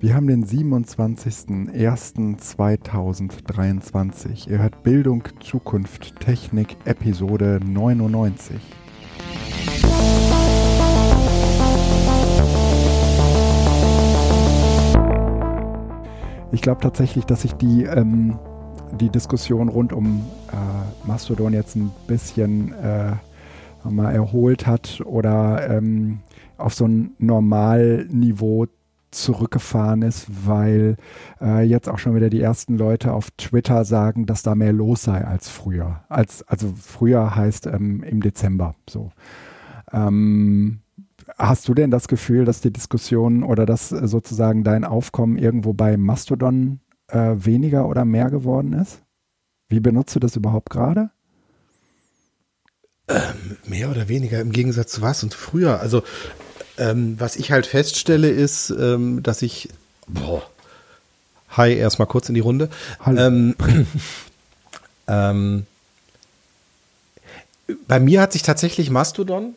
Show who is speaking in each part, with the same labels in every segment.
Speaker 1: Wir haben den 27.01.2023. Ihr hört Bildung, Zukunft, Technik, Episode 99. Ich glaube tatsächlich, dass sich die, ähm, die Diskussion rund um äh, Mastodon jetzt ein bisschen äh, mal erholt hat oder ähm, auf so ein Normalniveau zurückgefahren ist, weil äh, jetzt auch schon wieder die ersten Leute auf Twitter sagen, dass da mehr los sei als früher. Als, also früher heißt ähm, im Dezember so. Ähm, hast du denn das Gefühl, dass die Diskussion oder dass äh, sozusagen dein Aufkommen irgendwo bei Mastodon äh, weniger oder mehr geworden ist? Wie benutzt du das überhaupt gerade?
Speaker 2: Ähm, mehr oder weniger im Gegensatz zu was und früher. Also ähm, was ich halt feststelle ist, ähm, dass ich boah, Hi, erstmal kurz in die Runde.
Speaker 1: Hallo.
Speaker 2: Ähm, ähm, bei mir hat sich tatsächlich Mastodon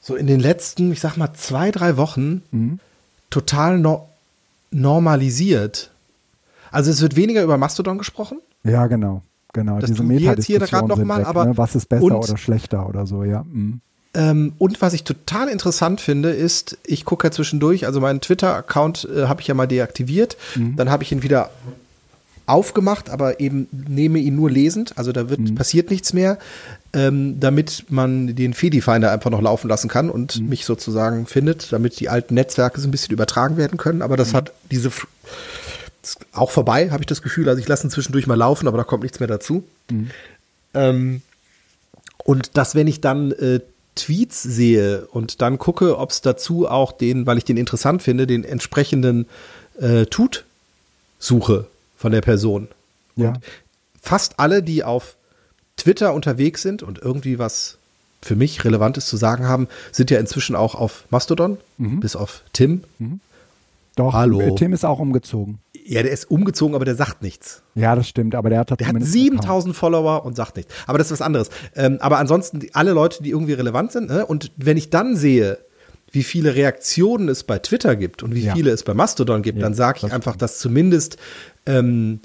Speaker 2: so in den letzten, ich sag mal, zwei, drei Wochen
Speaker 1: Mhm.
Speaker 2: total no normalisiert. Also es wird weniger über Mastodon gesprochen.
Speaker 1: Ja, genau. Genau,
Speaker 2: Das
Speaker 1: diese
Speaker 2: wir jetzt hier gerade noch
Speaker 1: sind
Speaker 2: mal,
Speaker 1: weg,
Speaker 2: aber-
Speaker 1: ne? was ist besser
Speaker 2: und-
Speaker 1: oder schlechter oder so, ja. Mhm.
Speaker 2: Ähm, und was ich total interessant finde, ist, ich gucke ja zwischendurch, also meinen Twitter-Account äh, habe ich ja mal deaktiviert, dann habe ich ihn wieder aufgemacht, aber eben nehme ihn nur lesend, also da wird passiert nichts mehr, ähm, damit man den Fedi-Finder einfach noch laufen lassen kann und mich sozusagen findet, damit die alten Netzwerke so ein bisschen übertragen werden können. Aber das hat diese auch vorbei, habe ich das Gefühl. Also ich lasse ihn zwischendurch mal laufen, aber da kommt nichts mehr dazu. Ähm, und dass, wenn ich dann äh, Tweets sehe und dann gucke, ob es dazu auch den, weil ich den interessant finde, den entsprechenden äh, Tut suche von der Person.
Speaker 1: Ja.
Speaker 2: Fast alle, die auf Twitter unterwegs sind und irgendwie was für mich Relevantes zu sagen haben, sind ja inzwischen auch auf Mastodon, bis auf Tim.
Speaker 1: Doch,
Speaker 2: Hallo.
Speaker 1: äh, Tim ist auch umgezogen.
Speaker 2: Ja, der ist umgezogen, aber der sagt nichts.
Speaker 1: Ja, das stimmt, aber der hat da
Speaker 2: Der hat
Speaker 1: zumindest einen Account.
Speaker 2: 7000 Follower und sagt nichts. Aber das ist was anderes. Ähm, aber ansonsten alle Leute, die irgendwie relevant sind. Ne? Und wenn ich dann sehe, wie viele Reaktionen es bei Twitter gibt und wie
Speaker 1: Ja.
Speaker 2: viele es bei Mastodon gibt,
Speaker 1: Ja,
Speaker 2: dann sage ich
Speaker 1: das
Speaker 2: einfach, dass zumindest ähm,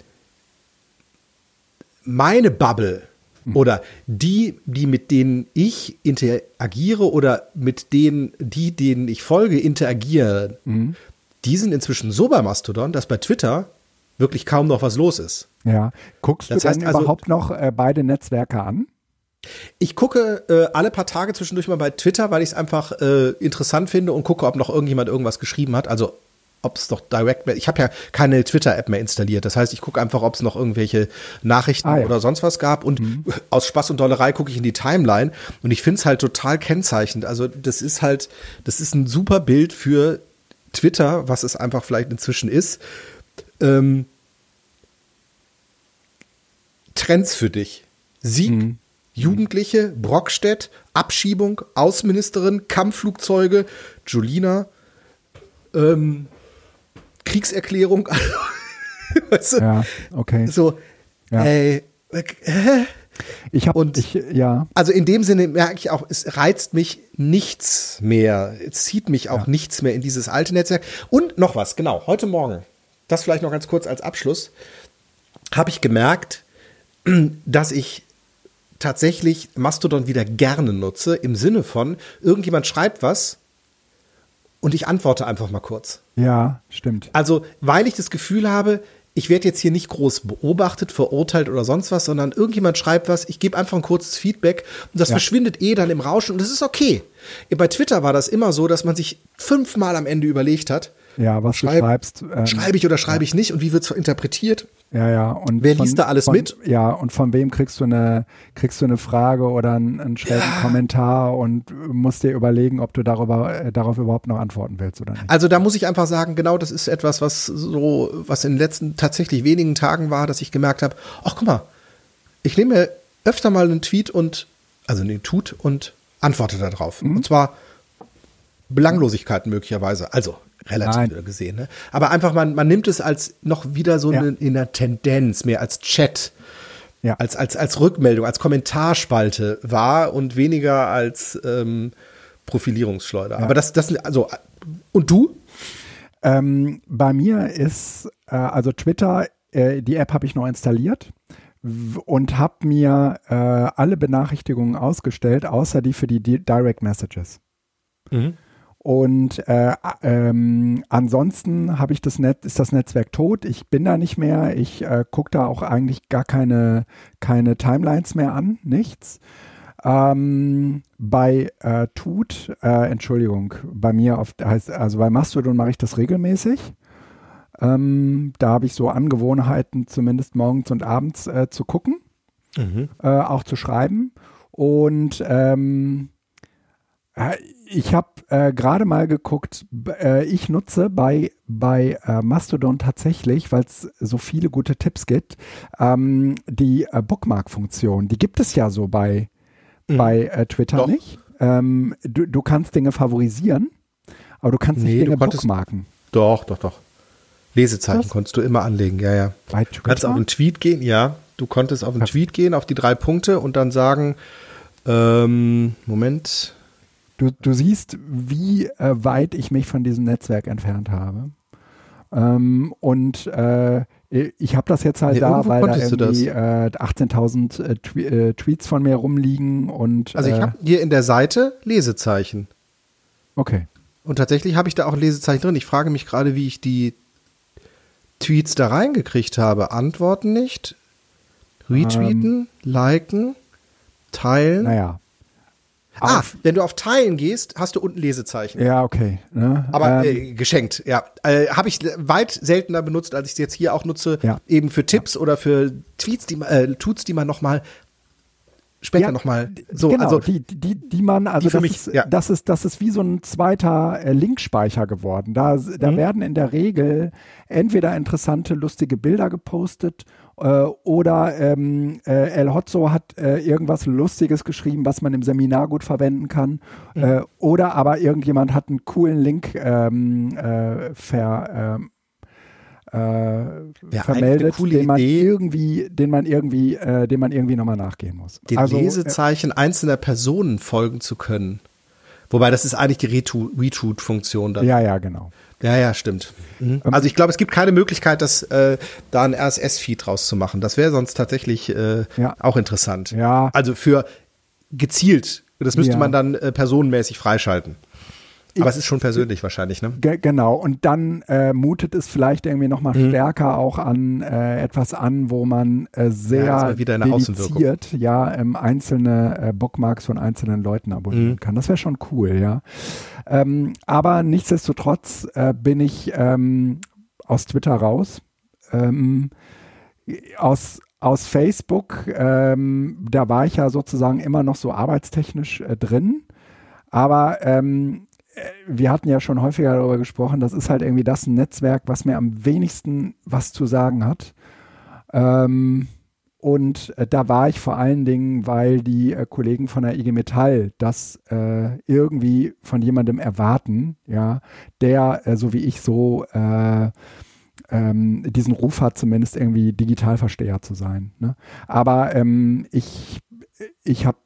Speaker 2: meine Bubble
Speaker 1: Hm.
Speaker 2: oder die, die mit denen ich interagiere oder mit denen, die, denen ich folge, interagieren,
Speaker 1: Hm.
Speaker 2: die sind inzwischen so bei Mastodon, dass bei Twitter wirklich kaum noch was los ist.
Speaker 1: Ja. Guckst
Speaker 2: Das
Speaker 1: du
Speaker 2: heißt
Speaker 1: dann
Speaker 2: also-
Speaker 1: überhaupt noch äh, beide Netzwerke an?
Speaker 2: Ich gucke äh, alle paar Tage zwischendurch mal bei Twitter, weil ich es einfach äh, interessant finde und gucke, ob noch irgendjemand irgendwas geschrieben hat. Also ob es doch direkt mehr. Ich habe ja keine Twitter-App mehr installiert. Das heißt, ich gucke einfach, ob es noch irgendwelche Nachrichten
Speaker 1: Ah, ja.
Speaker 2: oder sonst was gab. Und aus Spaß und Dollerei gucke ich in die Timeline und ich finde es halt total kennzeichnend. Also das ist halt, das ist ein super Bild für Twitter, was es einfach vielleicht inzwischen ist. Ähm, Trends für dich. Sieg, Jugendliche, Brockstedt, Abschiebung, Außenministerin, Kampfflugzeuge, Julina, ähm, Kriegserklärung. weißt du?
Speaker 1: Ja, okay.
Speaker 2: So,
Speaker 1: Ja.
Speaker 2: ey, äh,
Speaker 1: Ich habe
Speaker 2: Und-
Speaker 1: ich ja,
Speaker 2: also in dem Sinne merke ich auch, es reizt mich nichts mehr. Es zieht mich auch nichts mehr in dieses alte Netzwerk. Und noch was, genau, heute Morgen, das vielleicht noch ganz kurz als Abschluss, habe ich gemerkt, dass ich tatsächlich Mastodon wieder gerne nutze, im Sinne von, irgendjemand schreibt was und ich antworte einfach mal kurz.
Speaker 1: ja, stimmt.
Speaker 2: Also, weil ich das Gefühl habe, ich werde jetzt hier nicht groß beobachtet, verurteilt oder sonst was, sondern irgendjemand schreibt was, ich gebe einfach ein kurzes Feedback und das
Speaker 1: Ja.
Speaker 2: verschwindet eh dann im Rauschen und das ist okay. Bei Twitter war das immer so, dass man sich fünfmal am Ende überlegt hat,
Speaker 1: Ja, was du
Speaker 2: schreib-
Speaker 1: schreibst. ähm,
Speaker 2: schreibe ich oder schreibe ich nicht und wie wird es interpretiert?
Speaker 1: Ja, ja. Und
Speaker 2: Wer liest da alles
Speaker 1: von,
Speaker 2: mit?
Speaker 1: Ja, und von wem kriegst du eine, kriegst du eine Frage oder einen, einen schrägen Kommentar und musst dir überlegen, ob du darüber, äh, darauf überhaupt noch antworten willst oder nicht.
Speaker 2: Also da muss ich einfach sagen, genau das ist etwas, was so, was in den letzten tatsächlich wenigen Tagen war, dass ich gemerkt habe, ach guck mal, ich nehme mir öfter mal einen Tweet und, also einen Tut und antworte darauf. Und zwar Belanglosigkeiten möglicherweise. Also relativ Nein. gesehen. Ne? Aber einfach, man, man nimmt es als noch wieder so ja. eine, in der Tendenz, mehr als Chat, ja. als, als, als Rückmeldung, als Kommentarspalte wahr und weniger als ähm, Profilierungsschleuder. Ja. Aber das, das, also, und du?
Speaker 1: Ähm, bei mir ist, äh, also Twitter, äh, die App habe ich noch installiert und habe mir äh, alle Benachrichtigungen ausgestellt, außer die für die Direct Messages. Mhm. Und äh, ähm, ansonsten habe ich das Netz, ist das Netzwerk tot. Ich bin da nicht mehr. Ich äh, gucke da auch eigentlich gar keine, keine Timelines mehr an, nichts. Ähm, bei äh, Tut, äh, Entschuldigung, bei mir auf, heißt, also bei Mastodon mache ich das regelmäßig. Ähm, da habe ich so Angewohnheiten, zumindest morgens und abends äh, zu gucken, mhm. Äh, auch zu schreiben. Und ähm, äh, ich habe äh, gerade mal geguckt, äh, ich nutze bei, bei äh, Mastodon tatsächlich, weil es so viele gute Tipps gibt, ähm, die äh, Bookmark-Funktion. Die gibt es ja so bei, mhm. bei äh, Twitter Doch. nicht. Ähm, du, du kannst Dinge favorisieren, aber du kannst nee, nicht Dinge bookmarken.
Speaker 2: Doch, doch, doch. Lesezeichen Was? konntest du immer anlegen, ja, ja. Bei Twitter? Du kannst auf einen Tweet gehen, ja. Du konntest auf einen ja. Tweet gehen, auf die drei Punkte und dann sagen, ähm, Moment,
Speaker 1: Du, du siehst, wie äh, weit ich mich von diesem Netzwerk entfernt habe. Ähm, und äh, ich habe das jetzt halt nee, da, weil da irgendwie äh, 18.000 äh, Tw äh, Tweets von mir rumliegen und
Speaker 2: also ich habe hier in der Seite Lesezeichen.
Speaker 1: Okay.
Speaker 2: Und tatsächlich habe ich da auch Lesezeichen drin. Ich frage mich gerade, wie ich die Tweets da reingekriegt habe. Antworten nicht, retweeten, ähm, liken, teilen.
Speaker 1: Naja,
Speaker 2: Ah, wenn du auf Teilen gehst, hast du unten Lesezeichen.
Speaker 1: Ja, okay. Ne?
Speaker 2: Aber ähm, äh, geschenkt, ja. Äh, Habe ich weit seltener benutzt, als ich es jetzt hier auch nutze, ja. eben für Tipps ja. oder für Tweets, die äh, Tuts, die man nochmal später ja, nochmal
Speaker 1: so genau, also die die die man also das, mich, ist, ja. das ist das ist wie so ein zweiter äh, Linkspeicher geworden da da mhm. werden in der Regel entweder interessante lustige Bilder gepostet oder ähm, äh, El Hotzo hat äh, irgendwas Lustiges geschrieben, was man im Seminar gut verwenden kann. Mhm. Äh, oder aber irgendjemand hat einen coolen Link ähm, äh, ver, ähm, äh, vermeldet, den man Idee, irgendwie, den man irgendwie, äh, dem man irgendwie nochmal nachgehen muss.
Speaker 2: Den also, Lesezeichen äh, einzelner Personen folgen zu können. Wobei das ist eigentlich die Retweet-Funktion dann.
Speaker 1: Ja, ja, genau.
Speaker 2: Ja, ja, stimmt. Mhm. Also ich glaube, es gibt keine Möglichkeit, das äh, da ein RSS-Feed draus zu machen. Das wäre sonst tatsächlich äh, ja. auch interessant.
Speaker 1: Ja.
Speaker 2: Also für gezielt, das müsste ja. man dann äh, personenmäßig freischalten. Aber es ist schon persönlich wahrscheinlich, ne?
Speaker 1: Genau. Und dann äh, mutet es vielleicht irgendwie nochmal mhm. stärker auch an äh, etwas an, wo man äh, sehr ja,
Speaker 2: wieder eine dediziert,
Speaker 1: ja, ähm, einzelne äh, Bookmarks von einzelnen Leuten abonnieren mhm. kann. Das wäre schon cool, ja. Ähm, aber nichtsdestotrotz äh, bin ich ähm, aus Twitter raus. Ähm, aus aus Facebook, ähm, da war ich ja sozusagen immer noch so arbeitstechnisch äh, drin. Aber ähm, wir hatten ja schon häufiger darüber gesprochen, das ist halt irgendwie das Netzwerk, was mir am wenigsten was zu sagen hat. Ähm, und äh, da war ich vor allen Dingen, weil die äh, Kollegen von der IG Metall das äh, irgendwie von jemandem erwarten, ja, der, äh, so wie ich so, äh, ähm, diesen Ruf hat, zumindest irgendwie Digitalversteher zu sein. Ne? Aber ähm, ich, ich habe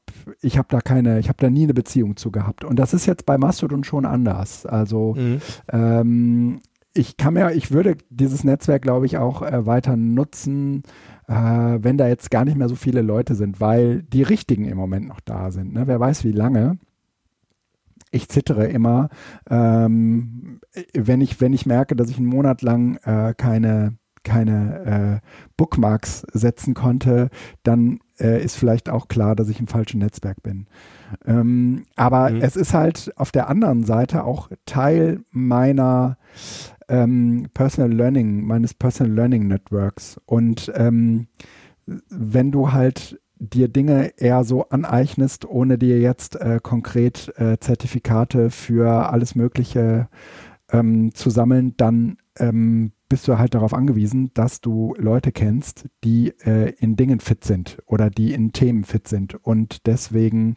Speaker 1: ich habe da keine, ich habe da nie eine Beziehung zu gehabt. Und das ist jetzt bei Mastodon schon anders. Also mhm. ähm, ich kann mir, ich würde dieses Netzwerk, glaube ich, auch äh, weiter nutzen, äh, wenn da jetzt gar nicht mehr so viele Leute sind, weil die richtigen im Moment noch da sind. Ne? Wer weiß, wie lange. Ich zittere immer, ähm, wenn ich, wenn ich merke, dass ich einen Monat lang äh, keine keine äh, Bookmarks setzen konnte, dann äh, ist vielleicht auch klar, dass ich im falschen Netzwerk bin. Ähm, aber mhm. es ist halt auf der anderen Seite auch Teil meiner ähm, Personal Learning, meines Personal Learning Networks. Und ähm, wenn du halt dir Dinge eher so aneignest, ohne dir jetzt äh, konkret äh, Zertifikate für alles Mögliche ähm, zu sammeln, dann ähm, bist du halt darauf angewiesen, dass du Leute kennst, die äh, in Dingen fit sind oder die in Themen fit sind. Und deswegen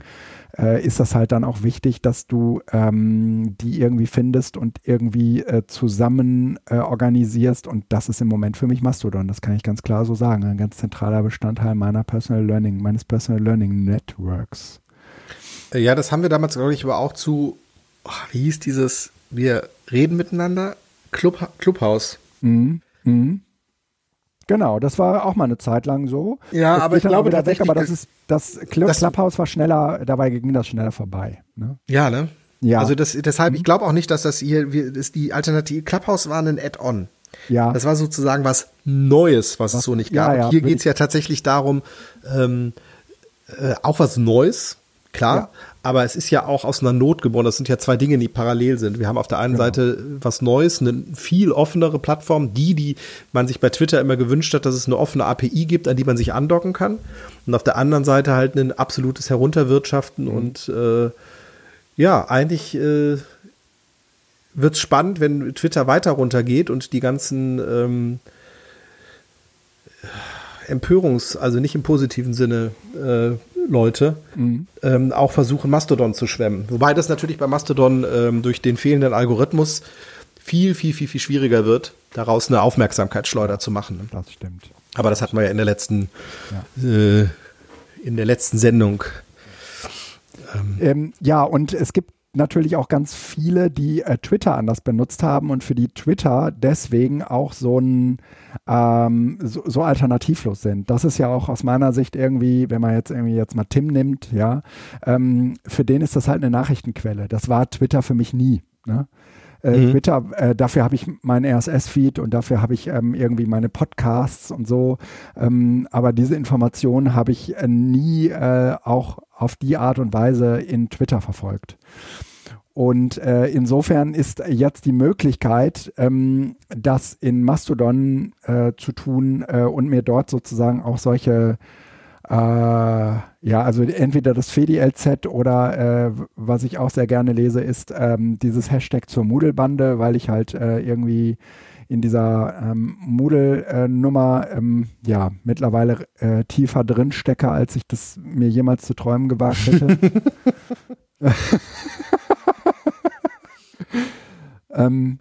Speaker 1: äh, ist das halt dann auch wichtig, dass du ähm, die irgendwie findest und irgendwie äh, zusammen äh, organisierst. Und das ist im Moment für mich Mastodon. Das kann ich ganz klar so sagen. Ein ganz zentraler Bestandteil meiner Personal Learning, meines Personal Learning Networks.
Speaker 2: Ja, das haben wir damals, glaube ich, aber auch zu, oh, wie hieß dieses, wir reden miteinander, Club, Clubhaus.
Speaker 1: Mhm. Mhm. Genau, das war auch mal eine Zeit lang so.
Speaker 2: Ja,
Speaker 1: Jetzt
Speaker 2: aber ich glaube
Speaker 1: weg, aber das
Speaker 2: das-
Speaker 1: ist das, Club,
Speaker 2: das-
Speaker 1: Clubhouse war schneller, dabei ging das schneller vorbei. Ne?
Speaker 2: Ja, ne?
Speaker 1: Ja.
Speaker 2: Also das, deshalb, ich glaube auch nicht, dass das hier, wir- das die Alternative, Clubhouse war ein Add-on.
Speaker 1: Ja,
Speaker 2: Das war sozusagen was Neues, was, es so nicht gab.
Speaker 1: ja, ja,
Speaker 2: Und hier geht es ja tatsächlich darum, ähm, äh, auch was Neues, klar,
Speaker 1: Ja.
Speaker 2: aber es ist ja auch aus einer Not geboren. Das sind ja zwei Dinge, die parallel sind. Wir haben auf der einen
Speaker 1: Genau.
Speaker 2: Seite was Neues, eine viel offenere Plattform, die, die man sich bei Twitter immer gewünscht hat, dass es eine offene API gibt, an die man sich andocken kann. Und auf der anderen Seite halt ein absolutes Herunterwirtschaften
Speaker 1: Mhm.
Speaker 2: und äh, ja, eigentlich äh, wird es spannend, wenn Twitter weiter runtergeht und die ganzen ähm, Empörungs-, also nicht im positiven Sinne, äh, Leute ähm, auch versuchen, Mastodon zu schwemmen. Wobei das natürlich bei Mastodon ähm, durch den fehlenden Algorithmus viel, viel, viel, viel schwieriger wird, daraus eine Aufmerksamkeitsschleuder zu machen. ne?
Speaker 1: das stimmt.
Speaker 2: Aber das hatten wir ja in der letzten, äh, in der letzten Sendung.
Speaker 1: Ähm, ja, und es gibt natürlich auch ganz viele, die äh, Twitter anders benutzt haben und für die Twitter deswegen auch so ein ähm, so, so alternativlos sind. Das ist ja auch aus meiner Sicht irgendwie, wenn man jetzt irgendwie jetzt mal Tim nimmt, ja, ähm, für den ist das halt eine Nachrichtenquelle. Das war Twitter für mich nie. Ne? Äh,
Speaker 2: Mhm.
Speaker 1: Twitter, äh, dafür habe ich meinen RSS-Feed und dafür habe ich ähm, irgendwie meine Podcasts und so. Ähm, aber diese Informationen habe ich äh, nie äh, auch auf die Art und Weise in Twitter verfolgt. Und äh, insofern ist jetzt die Möglichkeit, ähm, das in Mastodon äh, zu tun äh, und mir dort sozusagen auch solche, äh, ja, also entweder das FediLZ oder äh, was ich auch sehr gerne lese, ist ähm, dieses Hashtag zur Moodle-Bande, weil ich halt äh, irgendwie in dieser ähm, Moodle-Nummer ähm, ja mittlerweile äh, tiefer drin stecke, als ich das mir jemals zu träumen gewagt hätte. ähm,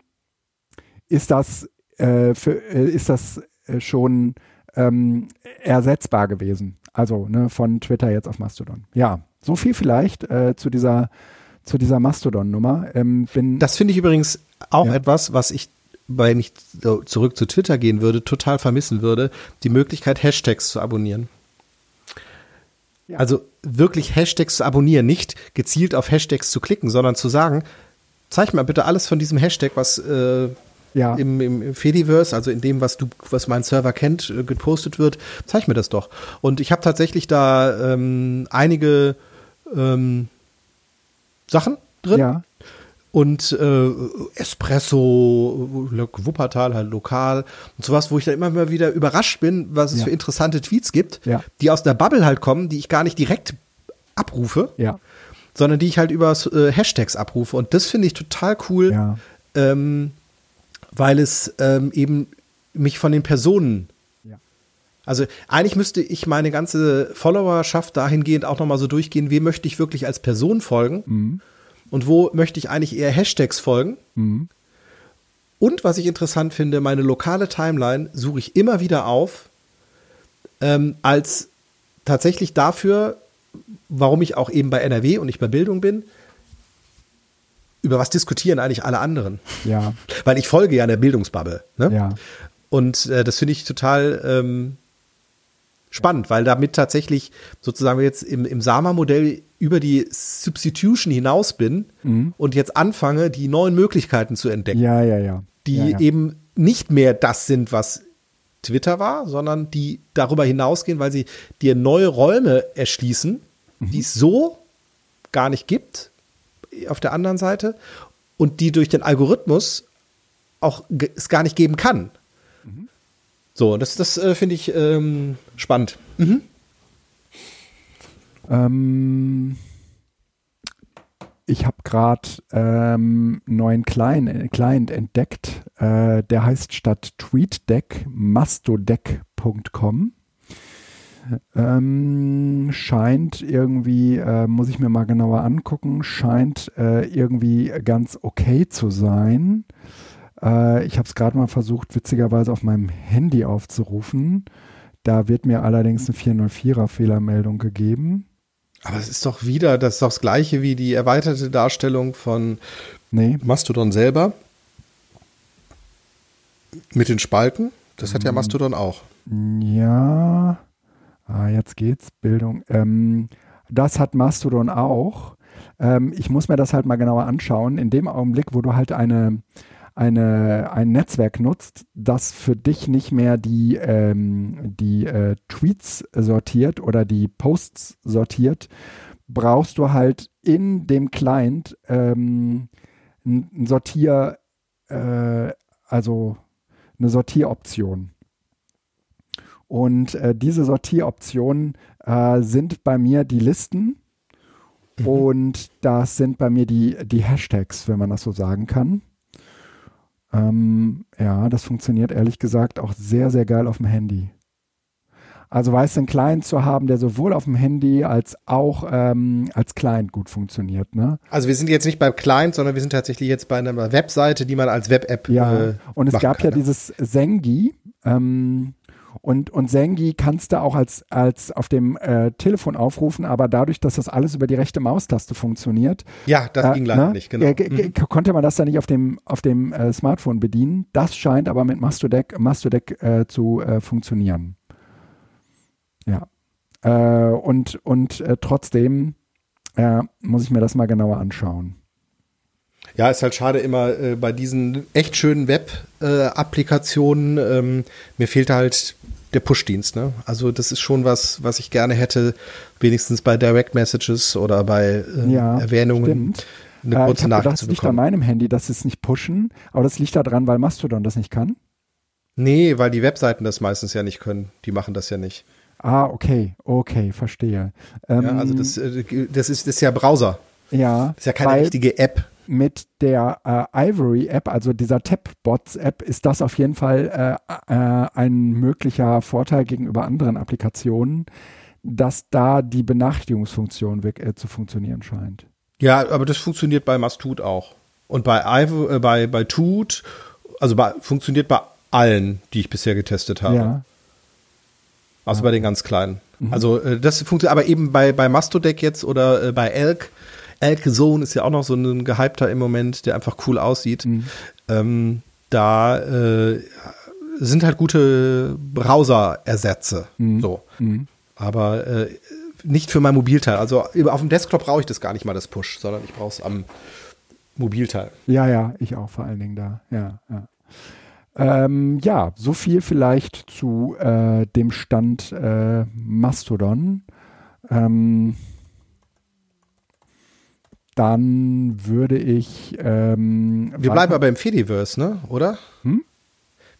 Speaker 1: ist das, äh, für, äh, ist das schon ähm, ersetzbar gewesen? Also ne, von Twitter jetzt auf Mastodon. Ja, so viel vielleicht äh, zu dieser zu dieser Mastodon-Nummer. Ähm,
Speaker 2: Das finde ich übrigens auch
Speaker 1: Ja.
Speaker 2: etwas, was ich, wenn ich so zurück zu Twitter gehen würde, total vermissen würde, die Möglichkeit, Hashtags zu abonnieren.
Speaker 1: Ja.
Speaker 2: Also wirklich Hashtags zu abonnieren, nicht gezielt auf Hashtags zu klicken, sondern zu sagen, zeig mir bitte alles von diesem Hashtag, was äh,
Speaker 1: ja,
Speaker 2: im, im, Fediverse, also in dem, was du, was mein Server kennt, äh, gepostet wird, zeig mir das doch. Und ich habe tatsächlich da ähm, einige ähm, Sachen drin
Speaker 1: ja,
Speaker 2: und äh, Espresso, Wuppertal halt lokal und sowas, wo ich dann immer mal wieder überrascht bin, was es
Speaker 1: Ja.
Speaker 2: für interessante Tweets gibt,
Speaker 1: Ja.
Speaker 2: die aus der Bubble halt kommen, die ich gar nicht direkt abrufe,
Speaker 1: ja,
Speaker 2: sondern die ich halt über äh, Hashtags abrufe. Und das finde ich total cool, ähm, weil es ähm, eben mich von den Personen
Speaker 1: ja.
Speaker 2: also eigentlich müsste ich meine ganze Followerschaft dahingehend auch nochmal so durchgehen, wem möchte ich wirklich als Person folgen
Speaker 1: Mhm.
Speaker 2: und wo möchte ich eigentlich eher Hashtags folgen.
Speaker 1: Mhm.
Speaker 2: Und was ich interessant finde, meine lokale Timeline suche ich immer wieder auf ähm, als tatsächlich dafür, warum ich auch eben bei NRW und nicht bei Bildung bin, über was diskutieren eigentlich alle anderen?
Speaker 1: ja,
Speaker 2: Weil ich folge ja der Bildungsbubble. Ne?
Speaker 1: ja,
Speaker 2: Und äh, das finde ich total ähm, spannend, weil damit tatsächlich sozusagen jetzt im, im Sama-Modell über die Substitution hinaus bin und jetzt anfange, die neuen Möglichkeiten zu entdecken,
Speaker 1: ja, ja, ja.
Speaker 2: die
Speaker 1: ja, ja.
Speaker 2: eben nicht mehr das sind, was Twitter war, sondern die darüber hinausgehen, weil sie dir neue Räume erschließen, die es so gar nicht gibt auf der anderen Seite und die durch den Algorithmus auch es gar nicht geben kann. So, das, das äh, finde ich ähm, spannend.
Speaker 1: Ähm, ich habe gerade ähm, einen neuen Client, Client entdeckt. Äh, der heißt statt TweetDeck mastodeck.com. Ähm, scheint irgendwie, äh, muss ich mir mal genauer angucken, scheint äh, irgendwie ganz okay zu sein. Äh, ich habe es gerade mal versucht, witzigerweise auf meinem Handy aufzurufen. Da wird mir allerdings eine 404er Fehlermeldung gegeben.
Speaker 2: Aber es ist doch wieder, das ist doch das gleiche wie die erweiterte Darstellung von nee. Mastodon selber. Mit den Spalten. Das hat ja hm. Mastodon auch.
Speaker 1: Ja. Ah, jetzt geht's. Bildung. Ähm, das hat Mastodon auch. Ähm, ich muss mir das halt mal genauer anschauen. In dem Augenblick, wo du halt eine, eine, ein Netzwerk nutzt, das für dich nicht mehr die, ähm, die äh, Tweets sortiert oder die Posts sortiert, brauchst du halt in dem Client ähm, ein Sortier, äh, also eine Sortieroption. Und äh, diese Sortieroptionen äh, sind bei mir die Listen mhm. und das sind bei mir die, die Hashtags, wenn man das so sagen kann. Ähm, ja, das funktioniert ehrlich gesagt auch sehr, sehr geil auf dem Handy. Also weißt du, einen Client zu haben, der sowohl auf dem Handy als auch ähm, als Client gut funktioniert. Ne?
Speaker 2: Also wir sind jetzt nicht beim Client, sondern wir sind tatsächlich jetzt bei einer Webseite, die man als Web-App
Speaker 1: Ja, äh, und es gab kann, ja ne? dieses Sengi. Ähm, und, und Sengi kannst du auch als, als auf dem äh, Telefon aufrufen, aber dadurch, dass das alles über die rechte Maustaste funktioniert.
Speaker 2: Ja, das äh, ging leider ne? nicht, genau. Äh,
Speaker 1: mhm. Konnte man das dann nicht auf dem, auf dem äh, Smartphone bedienen. Das scheint aber mit Mastodeck, Mastodeck äh, zu äh, funktionieren. Ja. und und trotzdem muss ich mir das mal genauer anschauen.
Speaker 2: Ja, ist halt schade immer äh, bei diesen echt schönen Web-Applikationen. Äh, ähm, mir fehlt halt der Push-Dienst. Ne? Also das ist schon was, was ich gerne hätte, wenigstens bei Direct Messages oder bei äh, ja, Erwähnungen.
Speaker 1: Stimmt. Eine äh, kurze Nachricht das liegt an meinem Handy, dass es nicht pushen, aber das liegt daran, weil Mastodon das nicht kann.
Speaker 2: Nee, weil die Webseiten das meistens ja nicht können. Die machen das ja nicht.
Speaker 1: Ah, okay, okay, verstehe.
Speaker 2: Ähm, ja, also das, äh, das, ist, das ist ja Browser.
Speaker 1: Ja.
Speaker 2: Das ist ja keine richtige App
Speaker 1: mit der äh, Ivory App, also dieser Tapbots App, ist das auf jeden Fall äh, äh, ein möglicher Vorteil gegenüber anderen Applikationen, dass da die Benachrichtigungsfunktion äh, zu funktionieren scheint.
Speaker 2: Ja, aber das funktioniert bei Mastut auch. Und bei Ivo, äh, bei, bei Toot, also bei, funktioniert bei allen, die ich bisher getestet habe. Ja. Also ja. bei den ganz kleinen. Mhm. Also äh, das funktioniert, aber eben bei, bei Mastodeck jetzt oder bei Elk Elk Zone ist ja auch noch so ein gehypter im Moment, der einfach cool aussieht. Mhm. Ähm, da äh, sind halt gute Browser-Ersätze. Mhm. So. Mhm. Aber äh, nicht für mein Mobilteil. Also auf dem Desktop brauche ich das gar nicht mal, das Push, sondern ich brauche es am Mobilteil.
Speaker 1: Ja, ja, ich auch vor allen Dingen da. Ja, ja. Ähm, ja, so viel vielleicht zu äh, dem Stand äh, Mastodon. Ähm, dann würde ich. Ähm,
Speaker 2: wir bleiben aber im Fediverse, ne? Oder? Hm?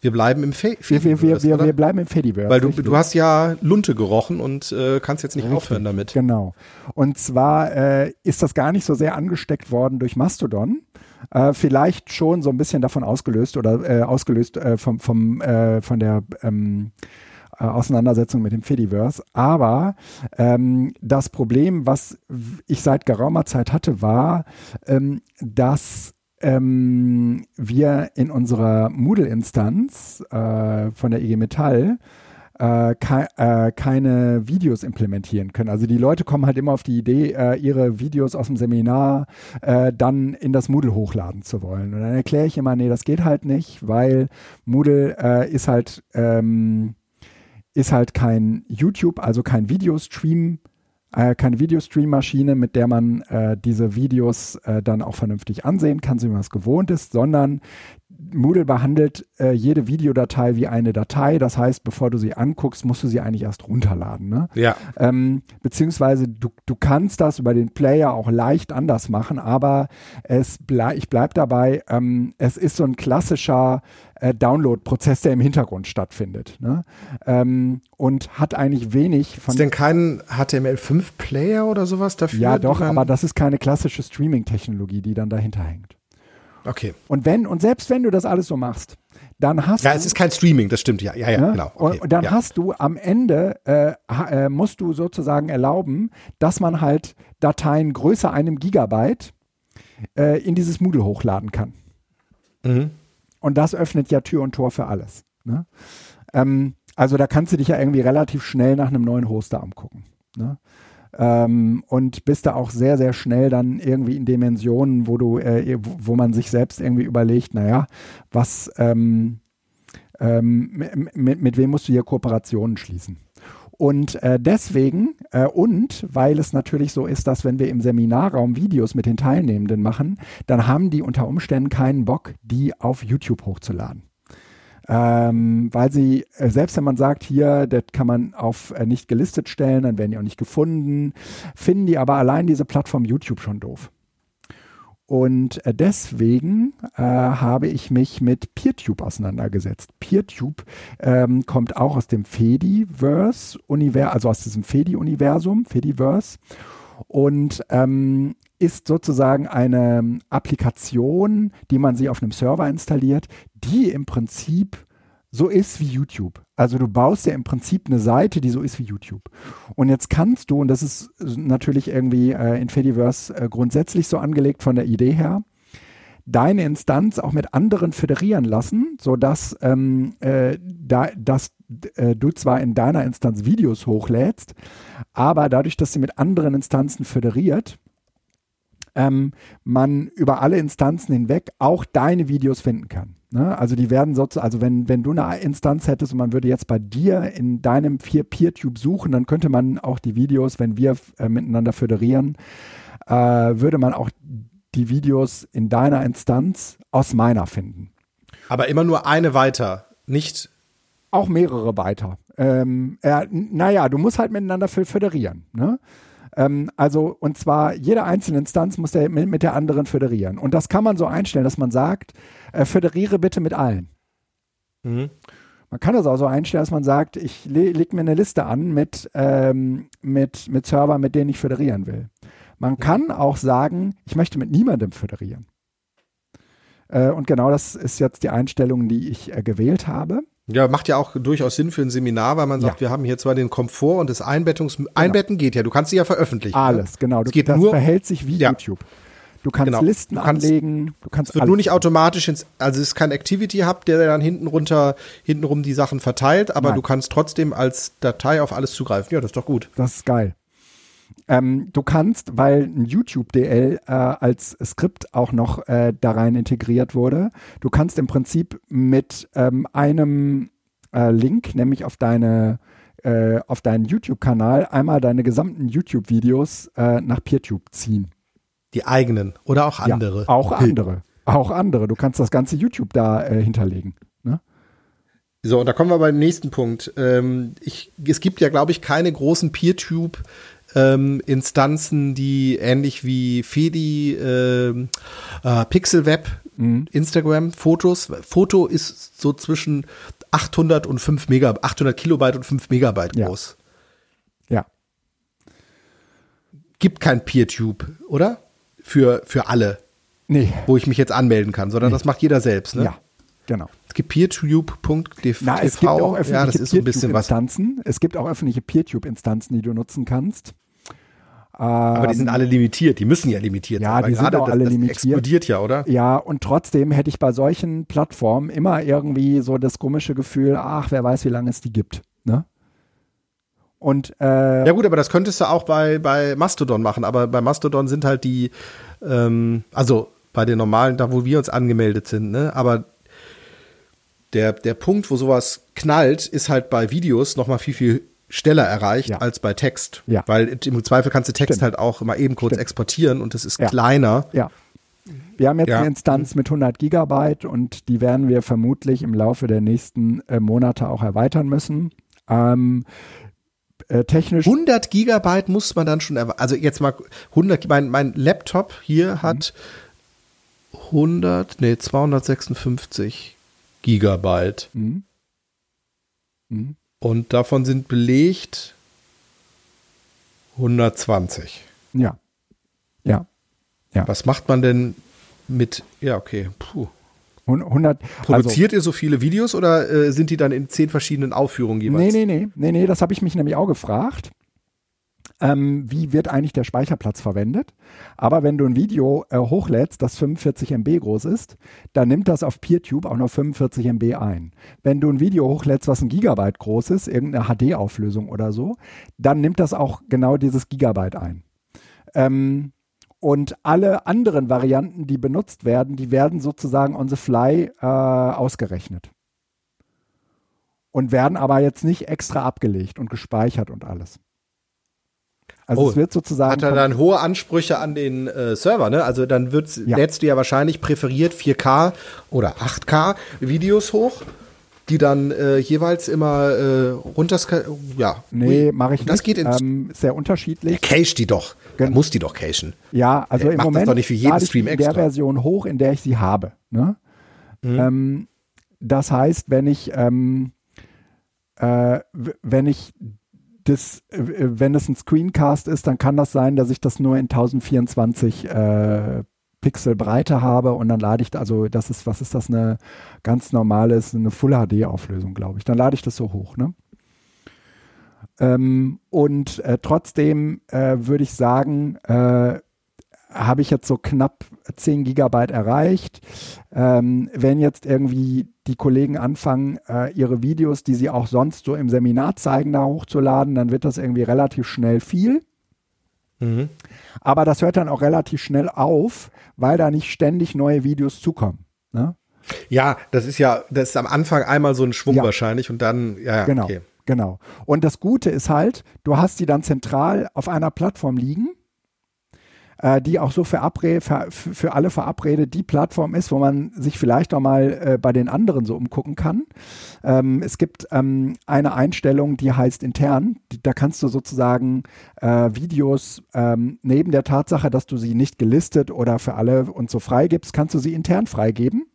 Speaker 2: Wir bleiben im Fe
Speaker 1: Fediverse. Wir, wir, wir, wir, bleiben im Fediverse.
Speaker 2: Weil du, du hast ja Lunte gerochen und äh, kannst jetzt nicht richtig, aufhören damit.
Speaker 1: Genau. Und zwar äh, ist das gar nicht so sehr angesteckt worden durch Mastodon. Äh, vielleicht schon so ein bisschen davon ausgelöst oder äh, ausgelöst äh, vom, vom, äh, von der ähm, äh, Auseinandersetzung mit dem Fediverse. Aber ähm, das Problem, was ich seit geraumer Zeit hatte, war, ähm, dass ähm, wir in unserer Moodle-Instanz äh, von der IG Metall äh, ke äh, keine Videos implementieren können. Also die Leute kommen halt immer auf die Idee, äh, ihre Videos aus dem Seminar äh, dann in das Moodle hochladen zu wollen. Und dann erkläre ich immer, nee, das geht halt nicht, weil Moodle äh, ist halt ähm, ist halt kein YouTube, also kein Videostream, äh, keine Videostream-Maschine, mit der man äh, diese Videos äh, dann auch vernünftig ansehen kann, so wie man es gewohnt ist, sondern Moodle behandelt äh, jede Videodatei wie eine Datei. Das heißt, bevor du sie anguckst, musst du sie eigentlich erst runterladen. Ne?
Speaker 2: Ja.
Speaker 1: Ähm, beziehungsweise du, du kannst das über den Player auch leicht anders machen, aber es blei ich bleibe dabei, ähm, es ist so ein klassischer äh, Download-Prozess, der im Hintergrund stattfindet. Ne? Ähm, und hat eigentlich wenig von.
Speaker 2: Ist denn kein HTML5-Player oder sowas dafür?
Speaker 1: Ja, doch, aber das ist keine klassische Streaming-Technologie, die dann dahinter hängt.
Speaker 2: Okay.
Speaker 1: Und wenn, und selbst wenn du das alles so machst, dann hast
Speaker 2: ja,
Speaker 1: du.
Speaker 2: Ja, es ist kein Streaming, das stimmt, ja, ja, ja,
Speaker 1: ne?
Speaker 2: genau.
Speaker 1: Okay. Und, und, dann
Speaker 2: ja.
Speaker 1: hast du am Ende, äh, äh, musst du sozusagen erlauben, dass man halt Dateien größer einem Gigabyte äh, in dieses Moodle hochladen kann.
Speaker 2: Mhm.
Speaker 1: Und das öffnet ja Tür und Tor für alles. Ne? Ähm, also da kannst du dich ja irgendwie relativ schnell nach einem neuen Hoster angucken. Ne? Ähm, und bist da auch sehr, sehr schnell dann irgendwie in Dimensionen, wo du, äh, wo, man sich selbst irgendwie überlegt, naja, was, ähm, ähm, mit, mit wem musst du hier Kooperationen schließen? Und äh, deswegen äh, und weil es natürlich so ist, dass wenn wir im Seminarraum Videos mit den Teilnehmenden machen, dann haben die unter Umständen keinen Bock, die auf YouTube hochzuladen. Ähm, weil sie, äh, selbst wenn man sagt, hier, das kann man auf äh, nicht gelistet stellen, dann werden die auch nicht gefunden, finden die aber allein diese Plattform YouTube schon doof. Und äh, deswegen äh, habe ich mich mit PeerTube auseinandergesetzt. PeerTube ähm, kommt auch aus dem Fediverse, Univers also aus diesem Fedi-Universum, Fediverse. Und ähm, ist sozusagen eine Applikation, die man sich auf einem Server installiert, die im Prinzip so ist wie YouTube. Also du baust ja im Prinzip eine Seite, die so ist wie YouTube. Und jetzt kannst du, und das ist natürlich irgendwie äh, in Fediverse äh, grundsätzlich so angelegt von der Idee her, deine Instanz auch mit anderen föderieren lassen, sodass ähm, äh, da, dass, äh, du zwar in deiner Instanz Videos hochlädst, aber dadurch, dass sie mit anderen Instanzen föderiert, ähm, man über alle Instanzen hinweg auch deine Videos finden kann. Ne? Also die werden sozusagen, also wenn, wenn du eine Instanz hättest und man würde jetzt bei dir in deinem PeerTube suchen, dann könnte man auch die Videos, wenn wir äh, miteinander föderieren, äh, würde man auch die Videos in deiner Instanz aus meiner finden.
Speaker 2: Aber immer nur eine weiter, nicht.
Speaker 1: Auch mehrere weiter. Ähm, äh, naja, du musst halt miteinander föderieren. Ne? Ähm, also, und zwar jede einzelne Instanz muss der, mit, der anderen föderieren. Und das kann man so einstellen, dass man sagt, äh, föderiere bitte mit allen. Mhm. Man kann das auch so einstellen, dass man sagt, ich le leg mir eine Liste an mit, ähm, mit, mit Servern, mit denen ich föderieren will. Man kann auch sagen, ich möchte mit niemandem föderieren. Äh, und genau das ist jetzt die Einstellung, die ich äh, gewählt habe.
Speaker 2: Ja, macht ja auch durchaus Sinn für ein Seminar, weil man sagt, ja. wir haben hier zwar den Komfort und das Einbettungs genau. Einbetten geht ja, du kannst sie ja veröffentlichen.
Speaker 1: Ne? Alles, genau.
Speaker 2: Du, geht
Speaker 1: das
Speaker 2: nur,
Speaker 1: verhält sich wie
Speaker 2: ja.
Speaker 1: YouTube. Du kannst genau. Listen du kannst, anlegen, du kannst
Speaker 2: Es wird nur nicht automatisch ins, also es ist kein Activity Hub, der dann hinten runter, hintenrum die Sachen verteilt, aber Nein. du kannst trotzdem als Datei auf alles zugreifen. Ja, das ist doch gut.
Speaker 1: Das ist geil. Ähm, du kannst, weil ein YouTube-DL äh, als Skript auch noch äh, da rein integriert wurde, du kannst im Prinzip mit ähm, einem äh, Link, nämlich auf deine äh, auf deinen YouTube-Kanal, einmal deine gesamten YouTube-Videos äh, nach PeerTube ziehen.
Speaker 2: Die eigenen oder auch andere?
Speaker 1: Ja, auch andere. Auch andere. Du kannst das ganze YouTube da äh, hinterlegen. Ne?
Speaker 2: So, und da kommen wir beim nächsten Punkt. Ähm, ich, es gibt ja, glaube ich, keine großen PeerTube- ähm, Instanzen, die ähnlich wie Fedi, äh, äh, Pixelweb, mhm. Instagram, Fotos. Foto ist so zwischen 800 und 5 Megabyte, 800 Kilobyte und 5 Megabyte groß.
Speaker 1: Ja. ja.
Speaker 2: Gibt kein PeerTube, oder? Für, für alle.
Speaker 1: Nee.
Speaker 2: Wo ich mich jetzt anmelden kann, sondern nee. das macht jeder selbst, ne?
Speaker 1: Ja. Genau.
Speaker 2: Es gibt peertube.tv.
Speaker 1: Es gibt auch öffentliche
Speaker 2: ja, das ist so ein bisschen was.
Speaker 1: Instanzen. Es gibt auch öffentliche PeerTube-Instanzen, die du nutzen kannst.
Speaker 2: Aber die sind alle limitiert, die müssen ja limitiert
Speaker 1: ja, sein. Ja, die sind auch alle das limitiert.
Speaker 2: explodiert ja, oder?
Speaker 1: Ja, und trotzdem hätte ich bei solchen Plattformen immer irgendwie so das komische Gefühl, ach, wer weiß, wie lange es die gibt. Ne? Und, äh,
Speaker 2: ja gut, aber das könntest du auch bei, bei Mastodon machen, aber bei Mastodon sind halt die, ähm, also bei den normalen, da wo wir uns angemeldet sind, ne? aber der, der Punkt, wo sowas knallt, ist halt bei Videos nochmal viel, viel schneller erreicht ja. als bei Text.
Speaker 1: Ja.
Speaker 2: Weil im Zweifel kannst du Text Stimmt. halt auch mal eben kurz Stimmt. exportieren und das ist ja. kleiner.
Speaker 1: Ja. Wir haben jetzt
Speaker 2: Ja.
Speaker 1: eine Instanz mit 100 Gigabyte und die werden wir vermutlich im Laufe der nächsten äh, Monate auch erweitern müssen. Ähm, äh, technisch
Speaker 2: 100 Gigabyte muss man dann schon, erwa- also jetzt mal 100, mein, mein Laptop hier hat 100, nee, 256 Gigabyte.
Speaker 1: Mhm. Mhm.
Speaker 2: Und davon sind belegt 120.
Speaker 1: Ja. Ja.
Speaker 2: Was macht man denn mit, ja, okay, puh.
Speaker 1: Hun- 100, also,
Speaker 2: Produziert ihr so viele Videos oder äh, sind die dann in zehn verschiedenen Aufführungen
Speaker 1: nee,
Speaker 2: jeweils?
Speaker 1: nee, nee, nee, nee, das habe ich mich nämlich auch gefragt. Ähm, wie wird eigentlich der Speicherplatz verwendet? Aber wenn du ein Video äh, hochlädst, das 45 MB groß ist, dann nimmt das auf PeerTube auch noch 45 MB ein. Wenn du ein Video hochlädst, was ein Gigabyte groß ist, irgendeine HD-Auflösung oder so, dann nimmt das auch genau dieses Gigabyte ein. Ähm, und alle anderen Varianten, die benutzt werden, die werden sozusagen on the fly äh, ausgerechnet. Und werden aber jetzt nicht extra abgelegt und gespeichert und alles. Also
Speaker 2: Oh,
Speaker 1: es wird sozusagen.
Speaker 2: Hat er dann hohe Ansprüche an den äh, Server, ne? Also dann wird's,
Speaker 1: Ja.
Speaker 2: lädst du ja wahrscheinlich präferiert 4K oder 8K Videos hoch, die dann äh, jeweils immer äh, runterska ja.
Speaker 1: nee, mache ich
Speaker 2: Und das
Speaker 1: nicht.
Speaker 2: geht ins
Speaker 1: ähm, sehr unterschiedlich.
Speaker 2: Der cache die doch.
Speaker 1: Gen-
Speaker 2: muss die doch cachen.
Speaker 1: Ja, also
Speaker 2: Der
Speaker 1: im
Speaker 2: macht das
Speaker 1: Moment
Speaker 2: doch nicht für jeden Stream
Speaker 1: die in der
Speaker 2: extra.
Speaker 1: Version hoch, in der ich sie habe. Ne?
Speaker 2: Mhm.
Speaker 1: Ähm, das heißt, wenn ich ähm, äh, wenn ich das, äh, wenn es ein Screencast ist, dann kann das sein, dass ich das nur in 1024 äh, Pixel Breite habe und dann lade ich, also das ist, was ist das, eine ganz normale, ist eine Full HD Auflösung, glaube ich. Dann lade ich das so hoch, ne? Ähm, und äh, trotzdem äh, würde ich sagen, äh, habe ich jetzt so knapp 10 Gigabyte erreicht. Ähm, wenn jetzt irgendwie die Kollegen anfangen, äh, ihre Videos, die sie auch sonst so im Seminar zeigen, da hochzuladen, dann wird das irgendwie relativ schnell viel.
Speaker 2: Mhm.
Speaker 1: Aber das hört dann auch relativ schnell auf, weil da nicht ständig neue Videos zukommen. Ne?
Speaker 2: Ja, das ist ja, das ist am Anfang einmal so ein Schwung
Speaker 1: Ja.
Speaker 2: wahrscheinlich und dann, ja, ja,
Speaker 1: Genau,
Speaker 2: okay.
Speaker 1: genau. Und das Gute ist halt, du hast die dann zentral auf einer Plattform liegen, äh, die auch so verabre ver für für alle verabredet die Plattform ist, wo man sich vielleicht auch mal äh, bei den anderen so umgucken kann. Ähm, es gibt ähm, eine Einstellung, die heißt intern. Da kannst du sozusagen äh, Videos ähm, neben der Tatsache, dass du sie nicht gelistet oder für alle und so freigibst, kannst du sie intern freigeben.